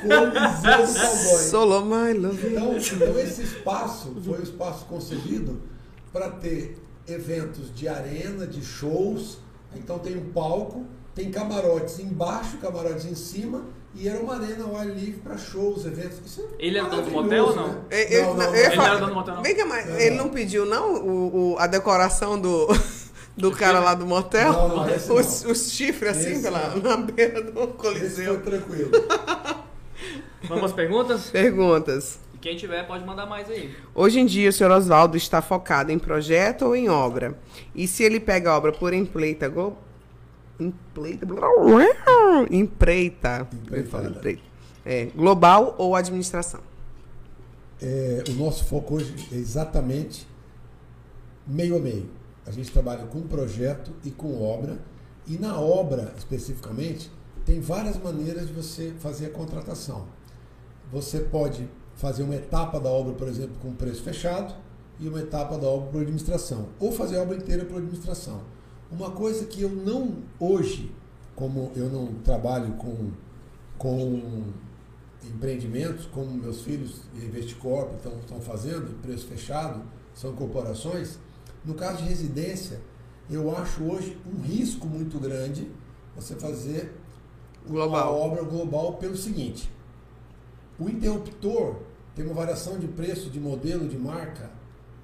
Coliseu do Cowboy. Solo my love. Então, então esse espaço foi um espaço concebido para ter eventos de arena, de shows. Então tem um palco, tem camarotes embaixo, camarotes em cima, e era uma arena ao ar livre para shows, eventos. Isso é Ele era dono do motel ou não? né? Ele, ele- Não, não, eu não. ia Ele falar- era dono do motel, não? Vem cá, mas Não, ele não. não pediu, não, o, o- a decoração do, do cara lá do motel? Não, não, não. os, os chifres assim Esse pela, não. na beira do Coliseu. tranquilo. Vamos às perguntas? Perguntas. E quem tiver pode mandar mais aí. Hoje em dia, o senhor Oswaldo está focado em projeto ou em obra? E se ele pega a obra por empleita. Empleita, empreita, empreita. É, global ou administração? É, o nosso foco hoje é exatamente meio a meio. A gente trabalha com projeto e com obra. E na obra, especificamente, tem várias maneiras de você fazer a contratação. Você pode fazer uma etapa da obra, por exemplo, com preço fechado e uma etapa da obra por administração. Ou fazer a obra inteira por administração. Uma coisa que eu não, hoje, como eu não trabalho com, com empreendimentos, como meus filhos Investicorp estão, estão fazendo, preço fechado, são corporações, no caso de residência, eu acho hoje um risco muito grande você fazer uma Global. obra global pelo seguinte: o interruptor tem uma variação de preço, de modelo, de marca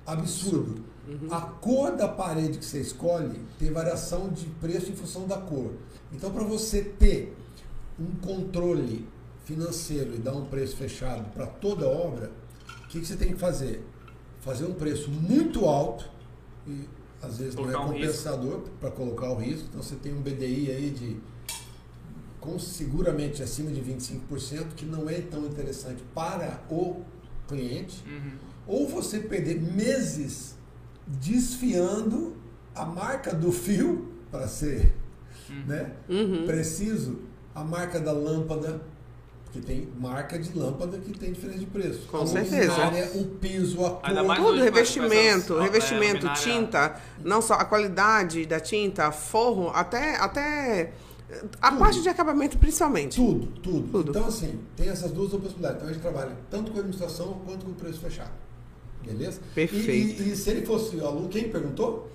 absurdo. A cor da parede que você escolhe tem variação de preço em função da cor. Então, para você ter um controle financeiro e dar um preço fechado para toda obra, o que, que você tem que fazer? Fazer um preço muito alto e às vezes não é Colocar um compensador para colocar o risco. Então você tem um BDI aí de com seguramente acima de 25%, que não é tão interessante para o cliente, Uhum. ou você perder meses desfiando a marca do fio para ser né, Uhum. preciso, a marca da lâmpada, porque tem marca de lâmpada que tem diferença de preço. Com a certeza. o piso, a cor. Tudo, revestimento, é, revestimento, luminária- tinta, não só a qualidade da tinta, forro, até, até a Tudo. parte de acabamento principalmente. Tudo, tudo, Tudo. Então, assim, tem essas duas possibilidades. Então, a gente trabalha tanto com administração quanto com preço fechado. Beleza? Perfeito. E, e- e se ele fosse aluno, quem perguntou?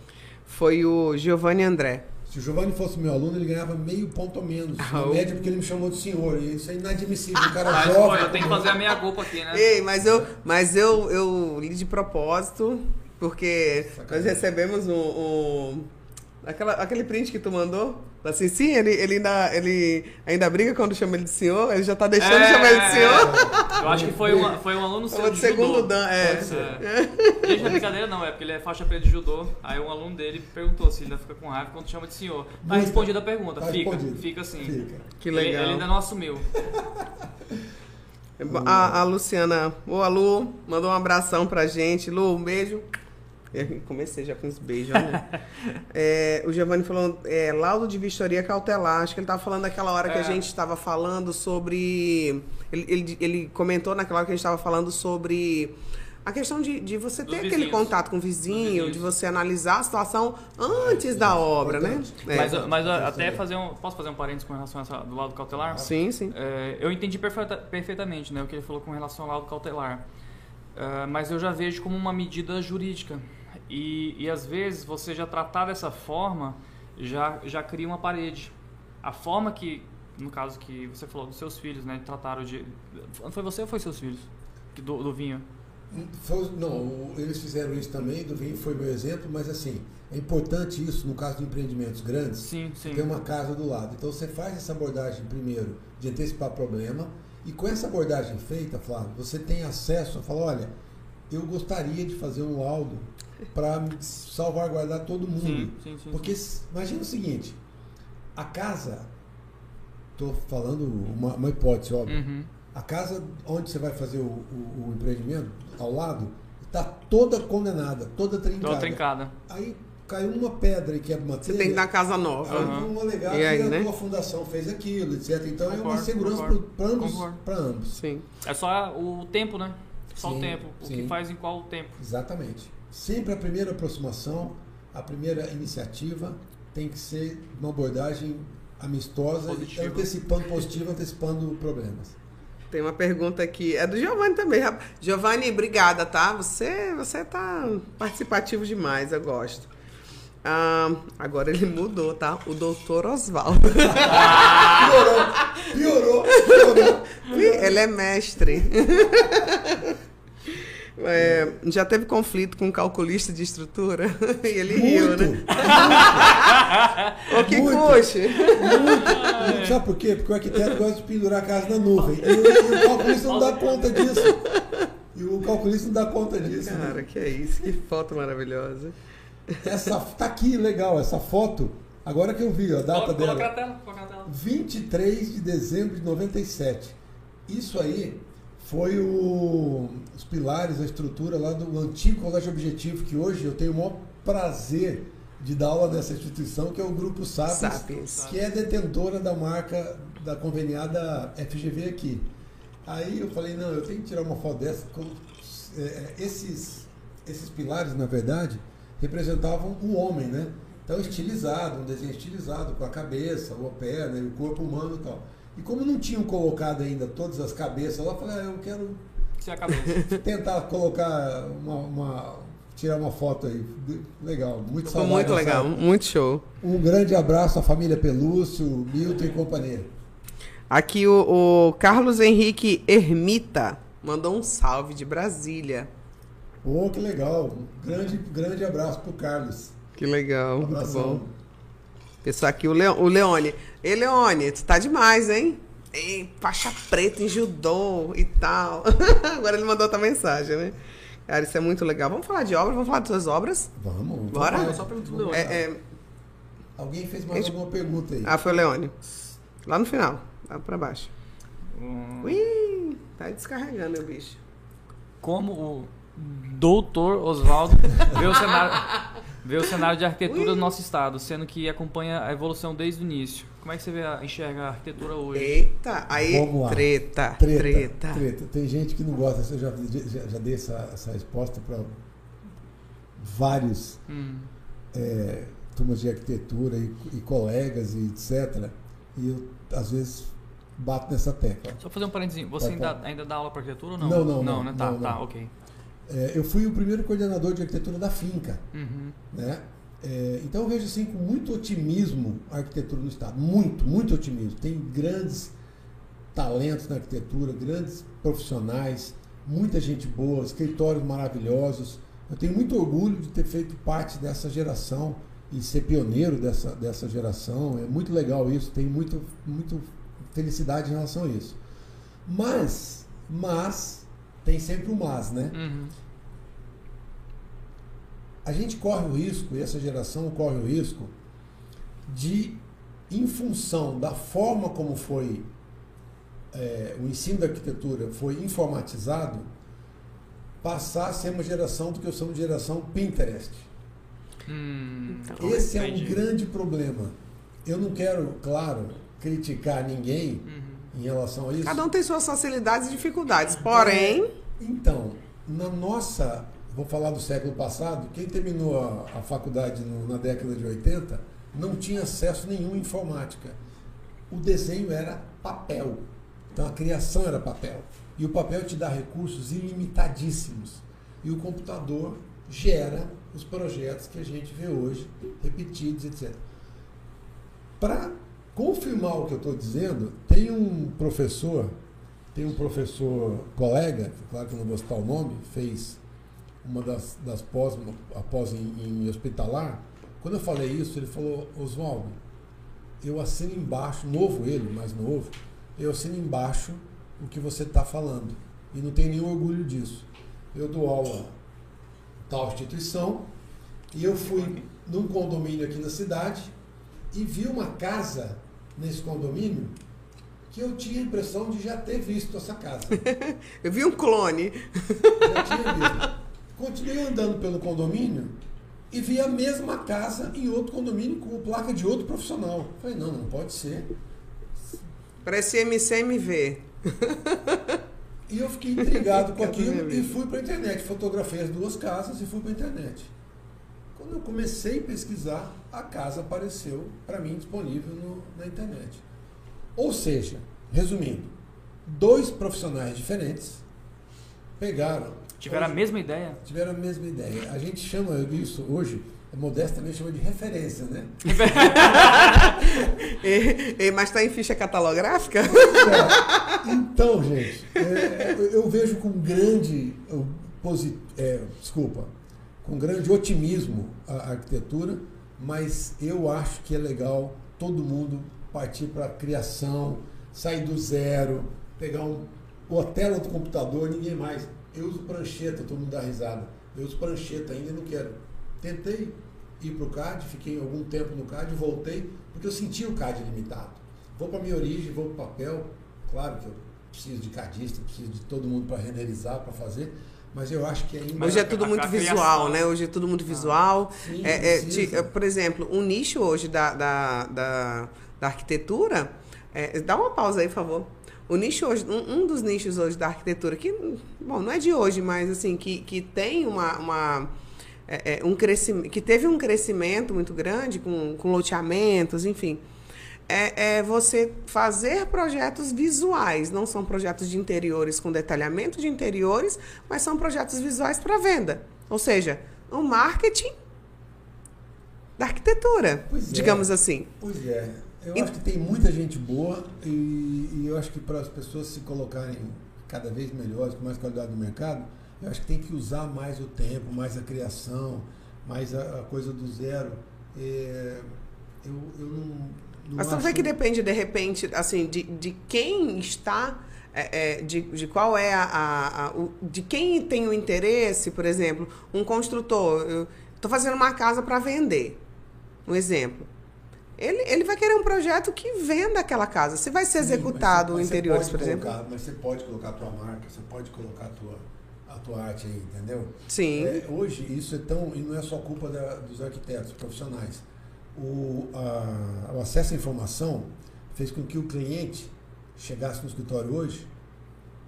Foi o Giovanni André. Se o Giovanni fosse meu aluno, ele ganhava meio ponto a menos. Ah, Na o- média, porque ele me chamou de senhor. E isso é inadmissível. O cara Mas, jovem. pô, eu tenho que fazer a minha culpa aqui, né? Ei, mas eu, mas eu, eu li de propósito, porque nós Sacanagem. recebemos um, um- aquela, aquele print que tu mandou. Assim, sim, ele, ele, ainda, ele ainda briga quando chama ele de senhor, ele já tá deixando É, chamar ele de senhor. Eu acho que foi, uma, foi um aluno seu Foi de do segundo judô. dan, é. É. Gente, não é brincadeira não, é porque ele é faixa preta de judô. Aí um aluno dele perguntou se ele ainda fica com raiva quando chama de senhor. Tá respondida a pergunta, Tá fica, respondido. fica assim. Fica. Que Ele- legal. Ele, ainda não assumiu. A, a Luciana, boa Lu, mandou um abração pra gente. Lu, um beijo. Eu comecei já com os beijos, né? É, o Giovanni falou, é, laudo de vistoria cautelar. Acho que ele estava falando naquela hora que a É. gente estava falando sobre. Ele, ele, ele comentou naquela hora que a gente estava falando sobre a questão de, de você ter Dos aquele vizinhos. contato com o vizinho, de você analisar a situação antes da obra, né? É. Mas, mas é, até é. fazer um. Posso fazer um parênteses com relação a essa, do lado cautelar? Sim, sim. É, eu entendi perfeita- perfeitamente né, o que ele falou com relação ao laudo cautelar. É, mas eu já vejo como uma medida jurídica. E, e às vezes você já tratar dessa forma já, já cria uma parede. A forma que, no caso que você falou dos seus filhos, né, trataram de. Foi você ou foi seus filhos? Do, do vinho? Foi- não, eles fizeram isso também, do vinho foi meu exemplo, mas assim, é importante isso no caso de empreendimentos grandes. Sim, sim. Tem uma casa do lado. Então você faz essa abordagem primeiro de antecipar problema e com essa abordagem feita, Flávio, você tem acesso a falar, olha, eu gostaria de fazer um laudo para salvaguardar todo mundo. Sim, sim, sim. Porque imagina o seguinte, a casa, estou falando uma, uma hipótese, óbvio, Uhum. a casa onde você vai fazer o, o- o empreendimento, ao lado, está toda condenada, toda trincada. Toda trincada. Aí caiu uma pedra e quebra uma Você telha. tem que dar casa nova. Aí Aham. vão alegar E aí, que a né? tua fundação fez aquilo, etc. Então é uma Concordo, segurança concordo, para ambos, concordo. pra ambos. Sim. É só o tempo, né? Só Sim, o tempo. O sim. que faz em qual tempo. Exatamente. Sempre a primeira aproximação, a primeira iniciativa tem que ser uma abordagem amistosa, Positiva. antecipando positivo, antecipando problemas. Tem uma pergunta aqui, é do Giovanni também. Giovanni, obrigada, tá? Você, você tá participativo demais, eu gosto. Ah, agora ele mudou, tá? O doutor Oswaldo. Piorou, piorou. ele é mestre. É, já teve conflito com um calculista de estrutura? E ele riu, Muito, né? O que Muito. custe? muito. Sabe por quê? Porque o arquiteto gosta de pendurar a casa na nuvem. E, o- e o calculista não dá conta disso. E o calculista não dá conta disso. né? Cara, que é isso? Que foto maravilhosa. Essa, tá aqui, legal, essa foto. Agora que eu vi a data Coloca- Coloca dela. na tela. Coloca na tela. 23 de dezembro de 97. Isso aí foi o- os pilares, a estrutura lá do antigo Colégio Objetivo, que hoje eu tenho o maior prazer de dar aula nessa instituição, que é o Grupo Sapiens, Sapiens. que é detentora da marca da conveniada FGV aqui. Aí eu falei, não, eu tenho que tirar uma foto dessa. é, é, esses, esses pilares, na verdade, representavam o homem, né? Então estilizado, um desenho estilizado, com a cabeça, a perna e o corpo humano e tal. E como não tinham colocado ainda todas as cabeças lá, eu falei, ah, eu quero tentar colocar uma, uma- tirar uma foto aí. Legal, muito Ficou saudade muito legal, época. muito show. Um grande abraço à família Pelúcio, Milton e companhia. Aqui o, o Carlos Henrique Ermita mandou um salve de Brasília. Pô, que legal. Um grande, grande abraço pro Carlos. Que legal, muito Abração. bom. Pessoal aqui, o, Leo, o Leone. Ei, Leone, tu tá demais, hein? Ei, faixa preta em judô e tal. Agora ele mandou outra mensagem, né? Cara, isso é muito legal. Vamos falar de obras? Vamos falar das suas obras? Vamos. Bora? vamos Só pergunta do vamos Leone. lá. É, é- Alguém fez mais Gente- alguma pergunta aí? Ah, foi o Leone. Lá no final, lá pra baixo. Hum, Ui, tá descarregando o bicho. Como o doutor Oswaldo vê o cenário, vê o cenário de arquitetura do nosso estado, sendo que acompanha a evolução desde o início. Como é que você vê a- enxerga a arquitetura hoje? Eita, aí, treta, Treta, treta. treta. Tem gente que não gosta. Eu já, já, já dei essa, essa resposta para vários Hum, é, turmas de arquitetura e, e colegas e etc. E eu, às vezes, bato nessa tecla. Só fazer um parênteses. Você ainda, ainda dá aula para arquitetura ou não? Não, não, não, né? Tá, não, tá, não. ok. É, eu fui o primeiro coordenador de arquitetura da finca. Uhum. né? É, então eu vejo assim com muito otimismo a arquitetura no estado, muito, muito otimismo. Tem grandes talentos na arquitetura, grandes profissionais, muita gente boa, escritórios maravilhosos. Eu tenho muito orgulho de ter feito parte dessa geração e ser pioneiro dessa, dessa geração. É muito legal isso, tenho muito, muito felicidade em relação a isso. Mas, mas, tem sempre o mas, né? Uhum. a gente corre o risco, e essa geração corre o risco, de, em função da forma como foi é, o ensino da arquitetura foi informatizado, passar a ser uma geração do que eu chamo de geração Pinterest. Hum, Esse é um grande problema. Eu não quero, claro, criticar ninguém Uhum. Em relação a isso. Cada um tem suas facilidades e dificuldades. Porém, Então, na nossa, vou falar do século passado, quem terminou a, a faculdade no- na década de 80 não tinha acesso nenhum à informática. O desenho era papel. Então a criação era papel. E o papel te dá recursos ilimitadíssimos. E o computador gera os projetos que a gente vê hoje, repetidos, etc. Para confirmar o que eu estou dizendo, tem um professor, tem um professor colega, claro que eu não vou citar o nome, fez uma das, das pós, a pós em, em hospitalar. Quando eu falei isso, ele falou, Oswaldo, eu assino embaixo, novo ele, mais novo, eu assino embaixo o que você está falando. E não tenho nenhum orgulho disso. eu dou aula tal instituição, e eu fui num condomínio aqui na cidade e vi uma casa nesse condomínio que eu tinha a impressão de já ter visto essa casa. Eu vi um clone. Já tinha visto. Continuei andando pelo condomínio e vi a mesma casa em outro condomínio com placa de outro profissional. Falei, não, não pode ser. Parece MCMV. E eu fiquei intrigado com aquilo e fui para a internet. Fotografei as duas casas e fui para a internet. Quando eu comecei a pesquisar, a casa apareceu para mim disponível no- na internet. Ou seja, resumindo, dois profissionais diferentes pegaram. Tiveram a mesma ideia? Tiveram a mesma ideia. A gente chama isso hoje, modestamente chama de referência, né? E- e- mas está em ficha catalográfica? É, Então, gente, é, eu- eu vejo com grande, posi- é, desculpa, com grande otimismo a a arquitetura, mas eu acho que é legal todo mundo partir para a criação, sair do zero, pegar um, a tela do computador, ninguém mais. Eu uso prancheta, todo mundo dá risada. Eu uso prancheta ainda não quero. Tentei ir para o CAD, fiquei algum tempo no CAD, voltei, porque eu senti o CAD limitado. Vou para minha origem, vou para o papel. Claro que eu preciso de cadista, preciso de todo mundo para renderizar, para fazer, mas eu acho que ainda. Mas Hoje é tudo a- muito a visual, né? Hoje é tudo muito visual. Sim, É, é, precisa. ti- por exemplo, um nicho hoje da, da, da, da arquitetura. é, dá uma pausa aí, por favor. O nicho hoje, um, um dos nichos hoje da arquitetura, que, bom, não é de hoje, mas assim, que, que tem uma. uma é, é, um crescimento, que teve um crescimento muito grande com, com loteamentos, enfim. É, é você fazer projetos visuais, não são projetos de interiores com detalhamento de interiores, mas são projetos visuais para venda. Ou seja, um marketing da arquitetura, Pois é. digamos assim. Pois é. Eu E- acho que tem muita gente boa e, e eu acho que para as pessoas se colocarem cada vez melhores, com mais qualidade no mercado, eu acho que tem que usar mais o tempo, mais a criação, mais a, a coisa do zero. É, eu, eu não. Não Mas vê que depende, de repente, assim, de, de quem está, é, é, de, de qual é a, a- a- o- de quem tem o interesse, por exemplo, um construtor, estou fazendo uma casa para vender, um exemplo. Ele, ele vai querer um projeto que venda aquela casa. Se vai ser Sim, executado o você- você por pode exemplo. colocar- Mas você pode colocar a tua marca, você pode colocar a tua, a tua arte aí, entendeu? Sim. É, hoje isso é tão. E não é só culpa da- dos arquitetos profissionais. O, a- o acesso à informação fez com que o cliente chegasse no escritório hoje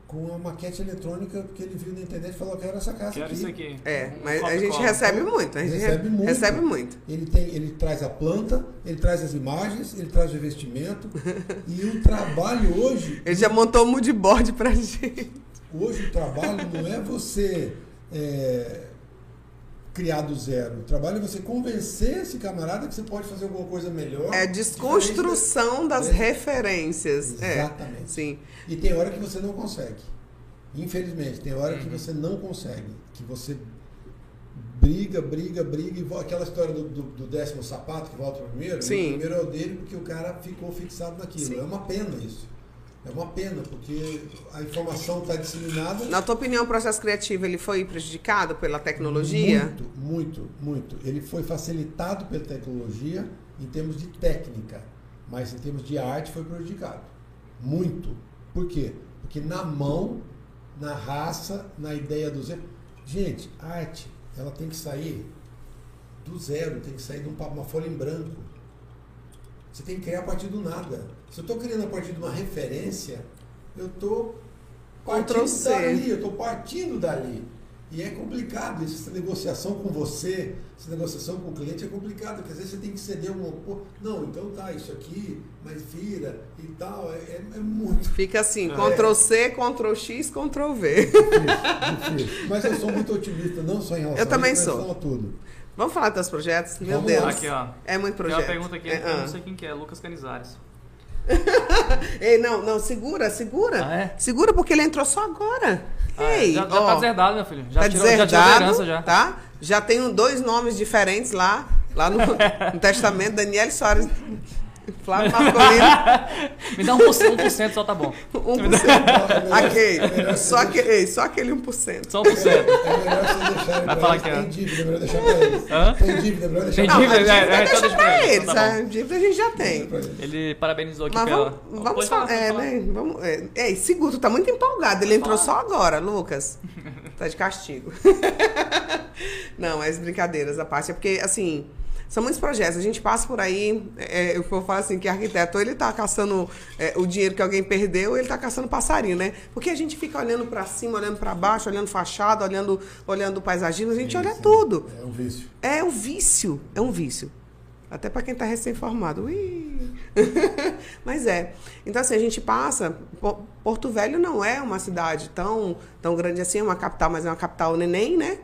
com uma maquete eletrônica que ele viu na internet e falou: quero essa casa Quero aqui. isso aqui. É, Um mas a copy gente recebe muito. A gente Recebe re- muito. recebe muito. Ele, tem, ele traz a planta, ele traz as imagens, ele traz o investimento. e o trabalho hoje Ele já montou um moodboard pra gente. Hoje o trabalho não é você é, criar do zero. O trabalho é você convencer esse camarada que você pode fazer alguma coisa melhor. É desconstrução das É. referências. É, Exatamente. sim. E tem hora que você não consegue. Infelizmente, tem hora que Uhum. você não consegue. Que você briga, briga, briga e aquela história do, do- do décimo sapato que volta pro primeiro. Sim. O primeiro é o dele porque o cara ficou fixado naquilo. Sim. É uma pena isso. É uma pena, porque a informação está disseminada. Na tua opinião, o processo criativo ele foi prejudicado pela tecnologia? Muito, muito, muito. Ele foi facilitado pela tecnologia em termos de técnica, mas em termos de arte foi prejudicado. Muito. Por quê? Porque na mão, na raça, na ideia do zero. Gente, arte, ela tem que sair do zero, tem que sair de um uma folha em branco. Você tem que criar a partir do nada. Se eu estou criando a partir de uma referência, eu estou partindo dali, eu estou partindo dali. E é complicado isso, essa negociação com você, essa negociação com o cliente é complicado, porque às vezes você tem que ceder um. pô, Não, então tá, isso aqui, mas vira e tal. É, é- é muito Fica assim, É. Ctrl C, Ctrl X, Ctrl V. difícil, difícil. Mas eu sou muito otimista, não só em relação Eu também a isso, sou. em relação a tudo. Vamos falar dos teus projetos? Meu Vamos Deus. lá. Aqui, ó. É muito Tem projeto. uma pergunta aqui, É, eu ah. não sei quem que é, Lucas Canizares. Ei, não, não, segura, segura. Ah, é? Segura porque ele entrou só agora. Ah, Ei, já, já ó, tá deserdado, meu filho. Já tá tirou, já tirou deserdado, herança já. tá? Já tem dois nomes diferentes lá, lá no, no testamento, Daniele Soares. Flávio Marcolino, Me dá 1%, 1% só tá bom. 1%. aquele, só aquele, só aquele 1%. Só 1%. É melhor vocês deixarem Vai falar eles. que é. Tem dívida, é melhor deixar pra eles. Hã? Tem dívida, é melhor deixar Tem pra dívida, a dívida é, é, deixa deixa pra eles, eles. tá. A dívida a gente já tem. eles. Ele parabenizou aqui Mas pela. vamos, falar. É, né? Vamos, é, é, Seguro, tu tá muito empolgado. Ele entrou só agora, Lucas. Tá de castigo. Não, mas brincadeiras à parte. É porque, assim, são muitos projetos. A gente passa por aí. É, eu vou falar assim, que arquiteto, ou ele tá caçando é, o dinheiro que alguém perdeu, ou ele tá caçando passarinho, né? Porque a gente fica olhando pra cima, olhando pra baixo, olhando fachada, olhando, olhando paisagismo, a gente olha Isso, tudo. É um vício. É um vício, é um vício. Até para quem está recém-formado. Ui. Mas é. Então, assim, a gente passa. Po- Porto Velho não é uma cidade tão, tão grande assim, é uma capital, mas é uma capital neném, né?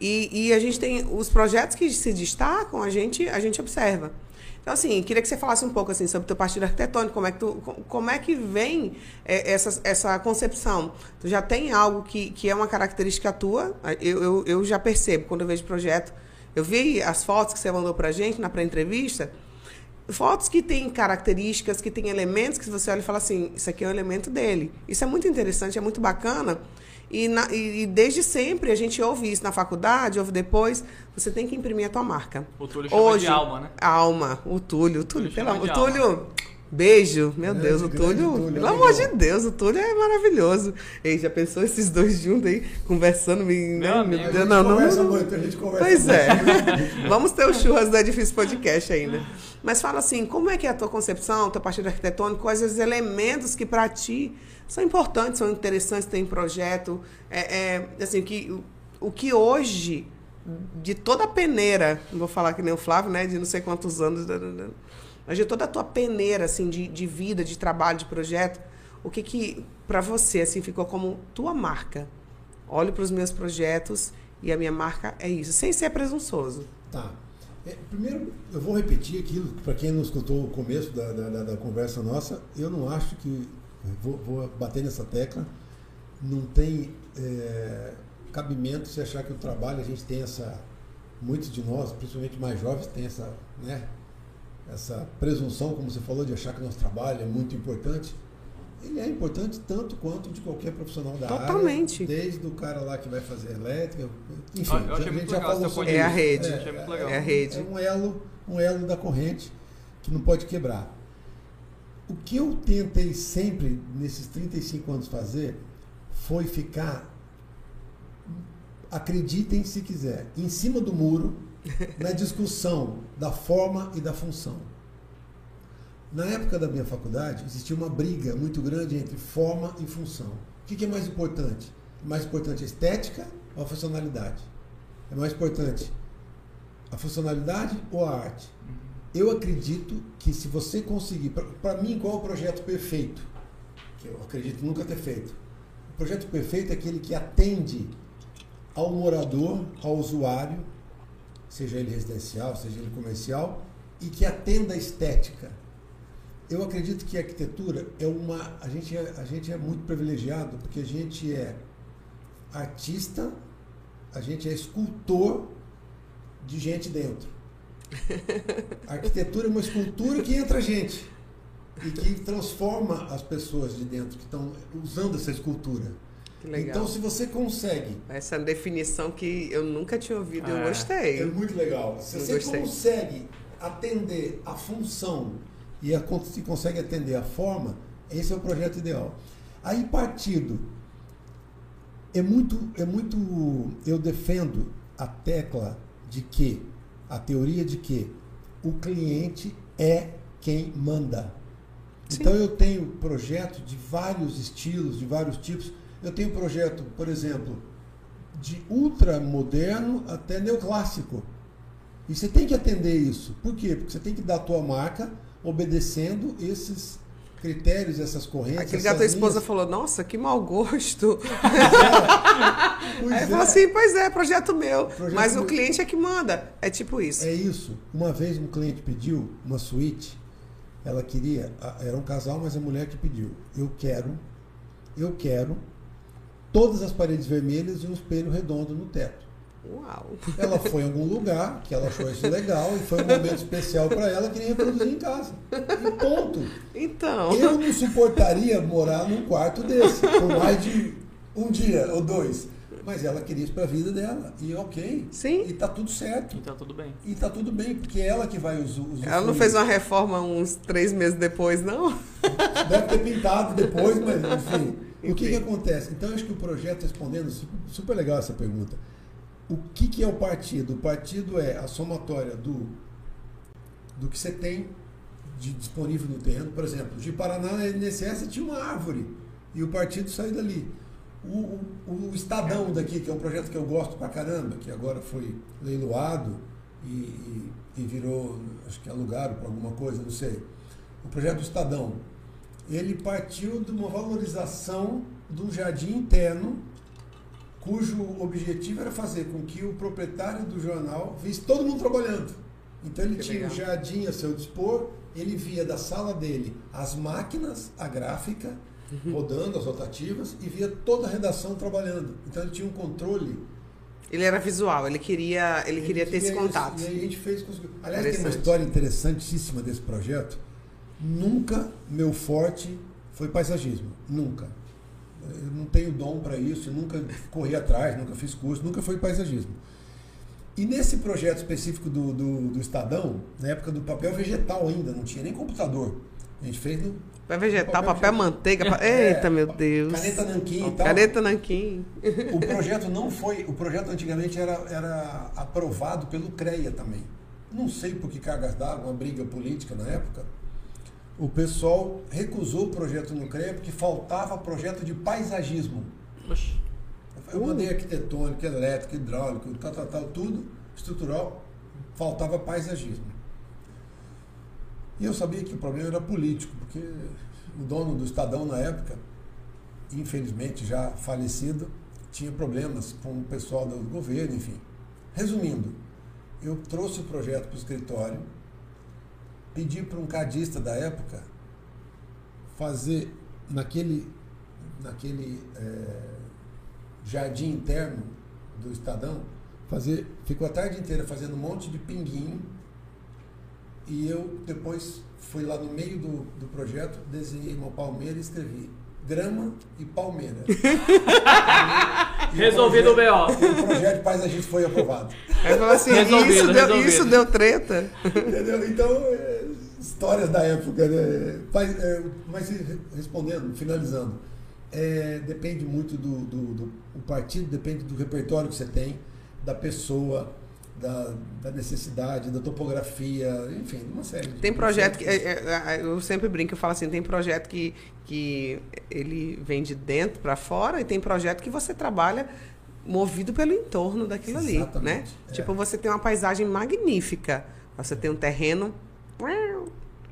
E, e a gente tem os projetos que se destacam, a gente, a gente observa. Então, assim, queria que você falasse um pouco assim, sobre o teu partido arquitetônico, como é que, tu, co- como é que vem é, essa, essa concepção? Tu já tem algo que, que é uma característica tua? Eu, eu, eu já percebo quando eu vejo projeto. Eu vi as fotos que você mandou pra gente na pré-entrevista. Fotos que têm características, que têm elementos que você olha e fala assim, isso aqui é um elemento dele. Isso é muito interessante, é muito bacana. E, na- e- e desde sempre a gente ouve isso na faculdade, ouve depois. Você tem que imprimir a tua marca. O Túlio chama Hoje, de alma, né? Alma, o Túlio. O Túlio, pelo amor. de O Túlio, beijo. Meu Grande, Deus, o Túlio. Túlio, pelo é amor legal. de Deus, o Túlio é maravilhoso. Ei, já pensou esses dois juntos aí, conversando? Me, Meu né? amigo. Deus, gente não, não, conversa não. muito, a gente conversa Pois muito. é. Vamos ter o churras do Edifício Podcast ainda. Mas fala assim, como é que é a tua concepção, teu partido arquitetônico, quais os elementos que para ti são importantes, são interessantes, tem projeto, é, é, assim, que, o, o que hoje, de toda a peneira, não vou falar que nem o Flávio, né, de não sei quantos anos, da- da- da- mas de toda a tua peneira, assim, de, de vida, de trabalho, de projeto, o que que para você, assim, ficou como tua marca? Olho para os meus projetos e a minha marca é isso, sem ser presunçoso. Tá. É, primeiro, eu vou repetir aquilo, para quem não escutou o começo da, da- da conversa nossa, eu não acho que. Vou, vou bater nessa tecla. Não tem é, cabimento se achar que o trabalho, a gente tem essa. Muitos de nós, principalmente mais jovens, tem essa, né, essa presunção, como você falou, de achar que o nosso trabalho é muito importante. Ele é importante tanto quanto de qualquer profissional da Totalmente. área. Desde o cara lá que vai fazer elétrica, enfim, Eu- eu achei a muito gente já legal falou É a rede. Muito legal. É a rede. É um elo, um elo da corrente que não pode quebrar. O que eu tentei sempre, nesses 35 anos, fazer foi ficar, acreditem se quiser, em cima do muro, na discussão da forma e da função. Na época da minha faculdade, existia uma briga muito grande entre forma e função. O que é mais importante? É mais importante a estética ou a funcionalidade? É mais importante a funcionalidade ou a arte? Eu acredito que se você conseguir, para mim, qual é o projeto perfeito? Que eu acredito nunca ter feito. O projeto perfeito é aquele que atende ao morador, ao usuário, seja ele residencial, seja ele comercial, e que atenda a estética. Eu acredito que a arquitetura é uma. A gente é, a gente é muito privilegiado porque a gente é artista, a gente é escultor de gente dentro. A arquitetura é uma escultura que entra gente e que transforma as pessoas de dentro que estão usando essa escultura. Que legal. Então, se você consegue Essa definição que eu nunca tinha ouvido, eu É. gostei. é muito legal. Se Eu você gostei. consegue atender a função e a, se consegue atender a forma, esse é o projeto ideal. Aí partido é muito é muito eu defendo a tecla de que a teoria de que o cliente é quem manda. Sim. Então eu tenho projeto de vários estilos, de vários tipos. Eu tenho projeto, por exemplo, de ultramoderno até neoclássico. E você tem que atender isso. Por quê? Porque você tem que dar a tua marca obedecendo esses critérios, essas correntes. Aquele que essas a tua esposa linhas. falou, nossa, que mau gosto. Pois Aí é. falou assim, pois é, projeto meu. Projeto mas meu. o cliente é que manda. É tipo isso. É isso. Uma vez um cliente pediu uma suíte. Ela queria, era um casal, mas a mulher que pediu. Eu quero, eu quero todas as paredes vermelhas e um espelho redondo no teto. Uau. Ela foi em algum lugar que ela achou isso legal e foi um momento especial para ela, queria reproduzir em casa. E ponto. Então. Eu não suportaria morar num quarto desse por mais de um dia ou dois. Mas ela queria isso para a vida dela. E ok. Sim. E tá tudo certo. Então tudo bem. E tá tudo bem, porque é ela que vai usar. Ela não fez uma reforma uns três meses depois, não? Deve ter pintado depois, mas enfim. O que, Enfim. que acontece? Então, acho que o projeto, respondendo, super legal essa pergunta. O que, que é o partido? O partido é a somatória do, do que você tem de disponível no terreno. Por exemplo, de Paraná, na INSS tinha uma árvore e o partido saiu dali. O, o, o Estadão daqui, que é um projeto que eu gosto pra caramba, que agora foi leiloado e, e, e virou, acho que alugaram para alguma coisa, não sei. O projeto do Estadão, ele partiu de uma valorização um jardim interno, cujo objetivo era fazer com que o proprietário do jornal visse todo mundo trabalhando. Então ele Que tinha o legal. jardim a seu dispor, ele via da sala dele as máquinas, a gráfica, Uhum. rodando as rotativas, e via toda a redação trabalhando. Então ele tinha um controle Ele era visual, ele queria, ele queria ter esse isso, contato. E aí a gente fez. conseguiu. Aliás, tem uma história interessantíssima desse projeto. Nunca meu forte foi paisagismo. Nunca. Eu não tenho dom para isso, nunca corri atrás, nunca fiz curso, nunca foi paisagismo. E nesse projeto específico do, do, do Estadão, na época do papel vegetal ainda, não tinha nem computador. A gente fez no Vai vegetal, Papel papel, manteiga. pa- É, Eita, meu Deus. caneta nanquim e tal. Caneta nanquim. O projeto não foi. O projeto antigamente era, era aprovado pelo CREA também. Não sei por que cargas d'água, uma briga política na época. O pessoal recusou o projeto no CREA porque faltava projeto de paisagismo. Oxi. Eu mandei arquitetônico, elétrico, hidráulico, tal, tal, tal, tudo, estrutural, faltava paisagismo. E eu sabia que o problema era político, porque o dono do Estadão na época, infelizmente já falecido, tinha problemas com o pessoal do governo, enfim. Resumindo, eu trouxe o projeto para o escritório, pedi para um cadista da época fazer naquele, naquele eh, jardim interno do Estadão, fazer, ficou a tarde inteira fazendo um monte de pinguinho e eu depois fui lá no meio do, do projeto, desenhei uma palmeira e escrevi grama e palmeira. Resolvido o projeto- BO. O projeto de paisagismo foi aprovado. Aí falou assim, Resolvido, isso, deu, resolvido. isso deu treta. Entendeu? Então, é, histórias da época, né? Mas, é, mas re- respondendo, finalizando, é, depende muito do, do, do- O partido depende do repertório que você tem, da pessoa, da, da necessidade, da topografia, enfim, uma série Tem projeto que. é, é, é, Eu sempre brinco, eu falo assim, tem projeto que, que ele vem de dentro para fora e tem projeto que você trabalha movido pelo entorno daquilo ali, né? Exatamente, é. Tipo, você tem uma paisagem magnífica, você tem um terreno.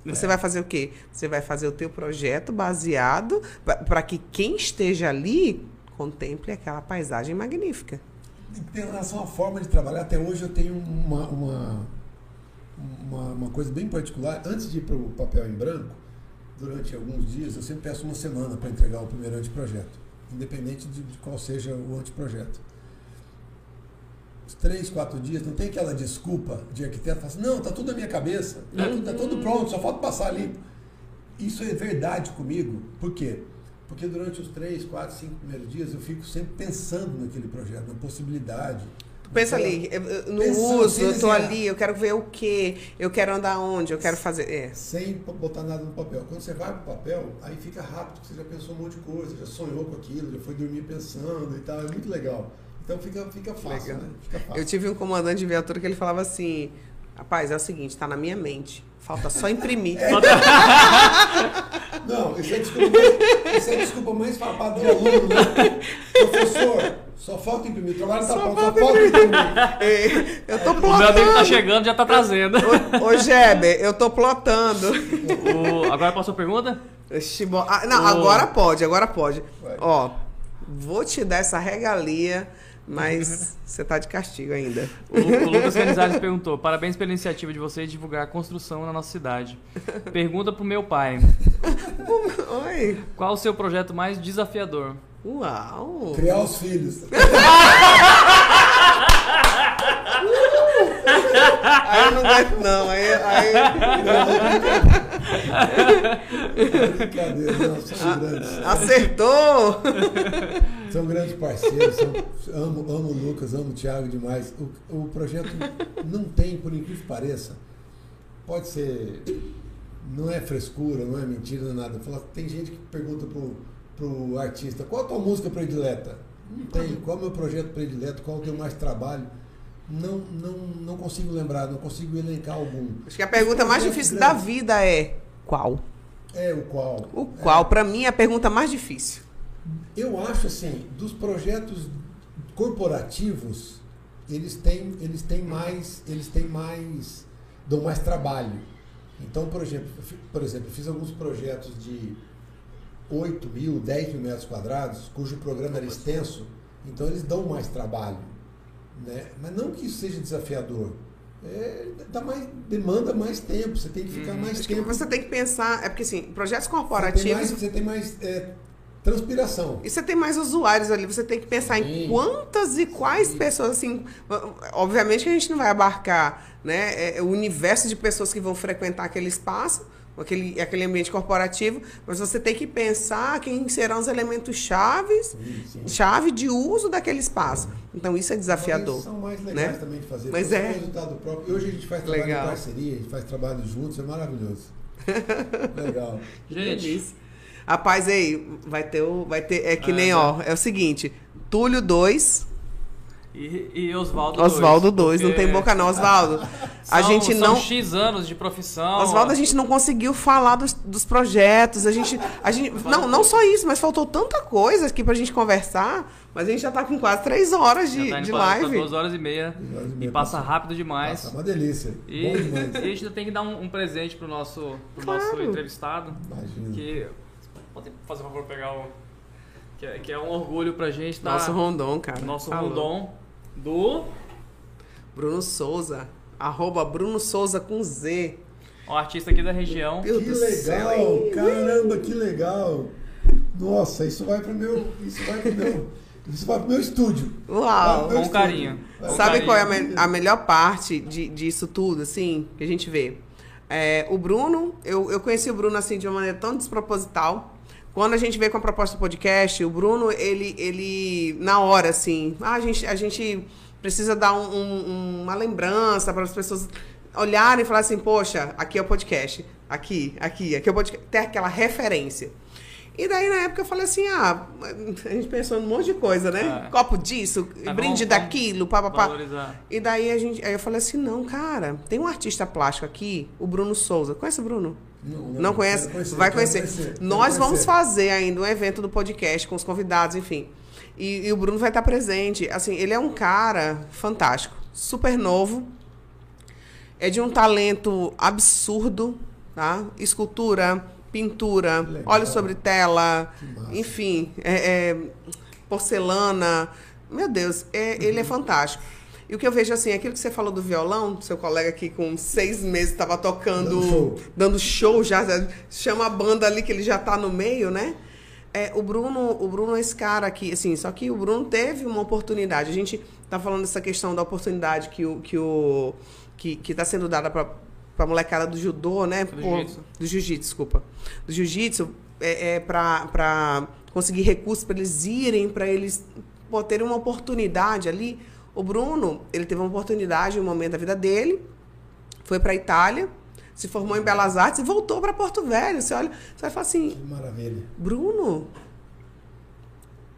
Você É. vai fazer o quê? Você vai fazer o teu projeto baseado para que quem esteja ali contemple aquela paisagem magnífica. Em relação à forma de trabalhar, até hoje eu tenho uma, uma, uma, uma coisa bem particular. Antes de ir para o papel em branco, durante alguns dias, eu sempre peço uma semana para entregar o primeiro anteprojeto, independente de, de qual seja o anteprojeto. Os três, quatro dias, não tem aquela desculpa de arquiteto falar assim, não, está tudo na minha cabeça, está tudo, tá tudo pronto, só falta passar limpo. Isso é verdade comigo. Por quê? Porque durante os três, quatro, cinco primeiros dias eu fico sempre pensando naquele projeto, na possibilidade. Pensa naquela- ali, no Pensando, uso, eu tô ali, eu quero ver o quê, eu quero andar onde, eu quero fazer. É. Sem botar nada no papel. Quando você vai pro papel, aí fica rápido, porque você já pensou um monte de coisa, já sonhou com aquilo, já foi dormir pensando e tal. É muito legal. Então fica, fica fácil, né? Fica fácil. Eu tive um comandante de viatura que ele falava assim: rapaz, é o seguinte, tá na minha mente, falta só imprimir. Não, isso é desculpa mais, isso é desculpa mais farpada de aluno, né? Professor, só falta imprimir. O trabalho tá pronto, só falta imprimir. É, eu tô O meu amigo tá plotando. chegando, já tá trazendo. Ô, ô Geber, eu tô plotando. O- agora passou a pergunta? Ah, não, Ô. agora pode, agora pode. Vai. Ó, vou te dar essa regalia, mas você tá de castigo ainda. O, o Lucas Canizares perguntou: Parabéns pela iniciativa de vocês divulgar a construção na nossa cidade. Pergunta pro meu pai: Oi. Qual o seu projeto mais desafiador? Uau. Criar os filhos. aí eu não aguento, não. Aí, aí... Brincadeira, não, são grandes. Acertou! São grandes parceiros, são, amo, amo o Lucas, amo o Thiago demais. O, o projeto não tem, por incrível que pareça, pode ser. Não é frescura, não é mentira, não é nada. Fala, tem gente que pergunta pro, pro artista, qual a tua música predileta? Não tem. Qual é o meu projeto predileto? Qual que eu mais trabalho? Não, não, não consigo lembrar, não consigo elencar algum. Acho que a pergunta mais difícil da vida é qual? É o qual. O qual, pra mim, é a pergunta mais difícil. Eu acho assim, dos projetos corporativos, eles têm, eles têm mais, eles têm mais, dão mais trabalho. Então, por exemplo, por exemplo, eu fiz alguns projetos de 8 mil, 10 mil metros quadrados, cujo programa era extenso, então eles dão mais trabalho. Né? Mas não que isso seja desafiador. É, dá mais, demanda mais tempo, você tem que ficar mais Acho que tempo. você tem que pensar, é porque assim, projetos Você tem corporativos. mais, você tem mais é, transpiração. E você tem mais usuários ali, você tem que pensar em Sim. quantas e quais pessoas, assim, obviamente que a gente não vai abarcar, né, é, o universo de pessoas que vão frequentar aquele espaço, aquele, aquele ambiente corporativo, mas você tem que pensar quem serão os elementos chaves, Sim, sim. chave de uso daquele espaço. Então isso é desafiador. Mas são mais legais né? também de fazer. Mas é. um resultado próprio. E hoje a gente faz trabalho Legal. em parceria, a gente faz trabalho juntos, é maravilhoso. Legal. Gente. Rapaz, aí, vai ter o. Vai ter. É que Ah, nem, tá. ó. É o seguinte: Túlio 2, e, e Oswaldo dois, Oswaldo 2. Não tem boca, não, Oswaldo. A são- gente são não. X anos de profissão. Oswaldo, a gente não conseguiu falar dos, dos projetos. A gente, a gente, não, não só isso, mas faltou tanta coisa aqui pra gente conversar. Mas a gente já tá com quase três horas de, tá de pra live. duas horas e meia. Duas horas e E meia, passa passa- rápido demais. Nossa, uma delícia. E, e a gente ainda tem que dar um, um presente pro nosso, pro Claro. nosso entrevistado. Imagina. Que. Pode fazer um favor pegar o. Que é, que é um orgulho pra gente. Tá? Nosso Rondon, cara. Nosso Falou. rondon do. Bruno Souza. Arroba Bruno Souza com Z. Um artista aqui da região. Meu Que Deus céu, legal! hein? Caramba, que legal! Nossa, isso vai pro meu. Isso vai pro meu. Isso vai pro meu estúdio. Uau! meu Com estúdio. carinho. Com Sabe carinho. qual é a, me- a melhor parte de, disso tudo, assim, que a gente vê? É, o Bruno, eu, eu conheci o Bruno, assim, de uma maneira tão desproposital. Quando a gente veio com a proposta do podcast, o Bruno, ele, ele na hora, assim, ah, a, gente, a gente precisa dar um- um- uma lembrança para as pessoas olharem e falar assim, poxa, aqui é o podcast, aqui, aqui, aqui é o podcast, ter aquela referência. E daí, na época, eu falei assim, ah, a gente pensou em um monte de coisa, né? É. Copo disso, Mas brinde vamos- daquilo, papapá. E daí a gente, aí eu falei assim, não, cara, tem um artista plástico aqui, o Bruno Souza. Conhece o Bruno? Não, Não, conhece? quero Vai conhecer. quero Nós vamos conhecer. fazer ainda um evento do podcast com os convidados, enfim. E, e o Bruno vai estar presente. Assim, ele é um cara fantástico, super novo, é de um talento absurdo, tá? Escultura, pintura, Legal. óleo sobre tela, enfim, é- é, porcelana. Meu Deus, é- ele é fantástico. E o que eu vejo assim, aquilo que você falou do violão, seu colega aqui com seis meses estava tocando, Dando show. dando show já, chama a banda ali que ele já tá no meio, né? É, o Bruno, o Bruno é esse cara aqui, assim, só que o Bruno teve uma oportunidade. A gente tá falando dessa questão da oportunidade que o que o que, que tá sendo dada para para molecada do judô, né? Do jiu-jitsu. do jiu-jitsu, desculpa. Do jiu-jitsu é, é para conseguir recursos para eles irem, para eles pô, terem uma oportunidade ali. O Bruno, ele teve uma oportunidade em um momento da vida dele, foi para Itália, se formou em Belas Artes e voltou para Porto Velho. Você olha, você vai falar assim, Que maravilha. Bruno,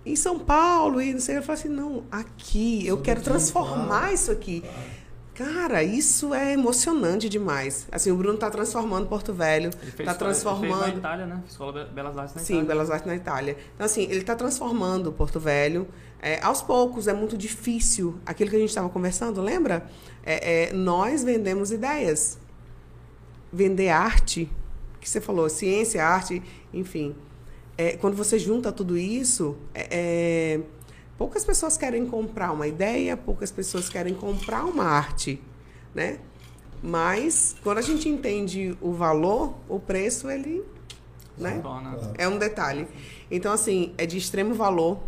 em São Paulo, e não sei, eu falo assim, não, aqui, eu Sou quero transformar claro, isso aqui. claro. Cara, isso é emocionante demais. Assim, o Bruno tá transformando Porto Velho, Ele fez, tá escola- ele fez na transformando. Itália, né? Escola Be- Belas Artes na Sim, Itália. Belas Artes na Itália. Então, assim, ele está transformando Porto Velho. É, aos poucos, é muito difícil. Aquilo que a gente estava conversando, lembra? É, é, nós vendemos ideias. Vender arte, que você falou, ciência, arte, enfim. É, quando você junta tudo isso, é, é, poucas pessoas querem comprar uma ideia, poucas pessoas querem comprar uma arte, né? Mas, quando a gente entende o valor, o preço, ele né? É um detalhe. Então, assim, é de extremo valor,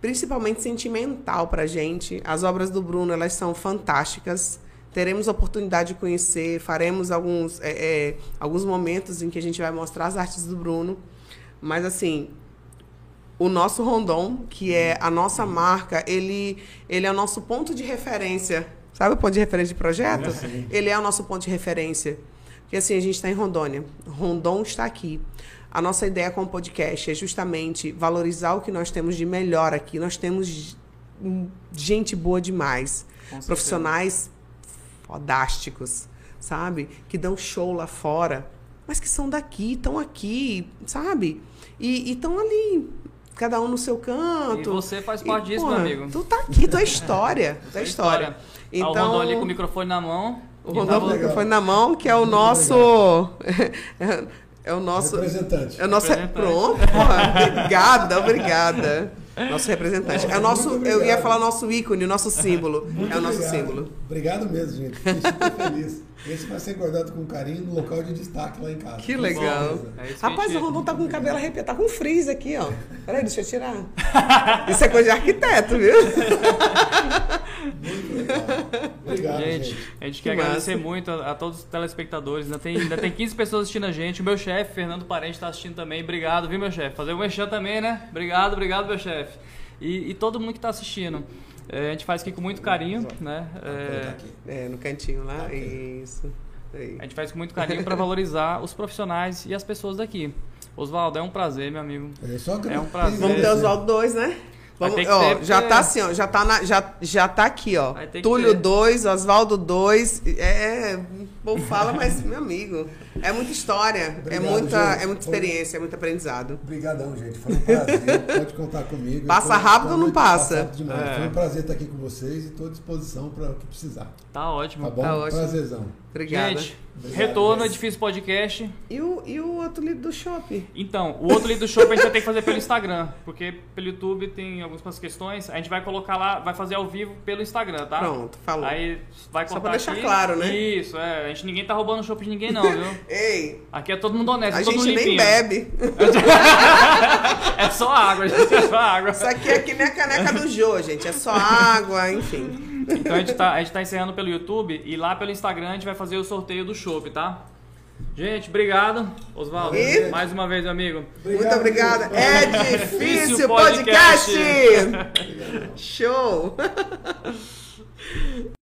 principalmente sentimental pra gente. As obras do Bruno, elas são fantásticas. teremos a oportunidade de conhecer, faremos alguns, é, é, alguns momentos em que a gente vai mostrar as artes do Bruno. Mas assim, o nosso Rondon, que é a nossa marca, ele, ele é o nosso ponto de referência. Sabe o ponto de referência de projeto? Ele é o nosso ponto de referência. Porque assim, a gente está em Rondônia. Rondon está aqui. A nossa ideia com o podcast é justamente valorizar o que nós temos de melhor aqui. Nós temos gente boa demais. Com certeza. Profissionais fodásticos, sabe? Que dão show lá fora, mas que são daqui, estão aqui, sabe? E estão ali, cada um no seu canto. E você faz parte E, disso, porra, meu amigo. Tu tá aqui, tua história. tua história. Então, Então, o Rondon ali com o microfone na mão. o E Rondon com o microfone na mão, que é o nosso. é o nosso. Representante. É o nosso. Representante. Pronto. Obrigada, obrigada. Nosso representante. É o nosso. Eu ia falar nosso ícone, o nosso símbolo. Muito é o nosso obrigado. símbolo. Obrigado mesmo, gente. Fiquei super feliz. Esse vai ser guardado com carinho no local de destaque lá em casa. Que legal. É Rapaz, o Rondon tá com o cabelo arrepiado, tá com frizz aqui, ó. Peraí, deixa eu tirar. Isso é coisa de arquiteto, viu? Muito legal. Obrigado, gente. Gente, a gente Que quer agradecer massa. muito a, a todos os telespectadores. Ainda tem, ainda tem 15 pessoas assistindo a gente. O meu chefe, Fernando Parente, está assistindo também. Obrigado, viu, meu chefe? Fazer o merchan também, né? Obrigado, obrigado, meu chefe. E, e todo mundo que está assistindo. É, a gente faz aqui com muito carinho, né? Vou É, aqui. É, no cantinho lá. Ok. Isso. Aí. a gente faz com muito carinho para valorizar os profissionais e as pessoas daqui. Oswaldo, é um prazer, meu amigo. É, só que É um prazer. Vamos ter. Oswaldo 2, né? Vamos, ter que ó, ter, já tá assim, ó, já tá, na, já, já tá aqui, ó. Túlio ter. 2, Oswaldo 2. É, o povo fala, mas, meu amigo, é muita história, é Obrigado, muita, gente. é muita Foi- experiência, é muito aprendizado. Obrigadão, gente. Foi um prazer. Pode contar comigo. Passa Foi- rápido foi ou não passa? demais. É. Foi um prazer estar aqui com vocês e estou à disposição para o que precisar. Tá ótimo. Tá bom? Tá ótimo. Prazerzão. Obrigada. Gente, Obrigado, retorno gente. Edifício Podcast. E, o, e o outro livro do shopping? Então, o outro livro do show a gente vai ter que fazer pelo Instagram, porque pelo YouTube tem algumas questões. A gente vai colocar lá, vai fazer ao vivo pelo Instagram, tá? Pronto, falou. Aí vai Só contar pra deixar aqui. claro, né? Isso, é. A gente ninguém tá roubando show de ninguém não, viu? Ei, Aqui é todo mundo honesto, a todo gente mundo nem limpinho. bebe. É só água, gente, é só água. Isso aqui é que nem a caneca do Jô, gente. É só água, enfim. Então a gente, tá, a gente tá encerrando pelo YouTube e lá pelo Instagram a gente vai fazer o sorteio do chopp, tá? Gente, obrigado. Oswaldo, E- mais uma vez, meu amigo. Muito obrigada. É difícil Difícil podcast. podcast. Show.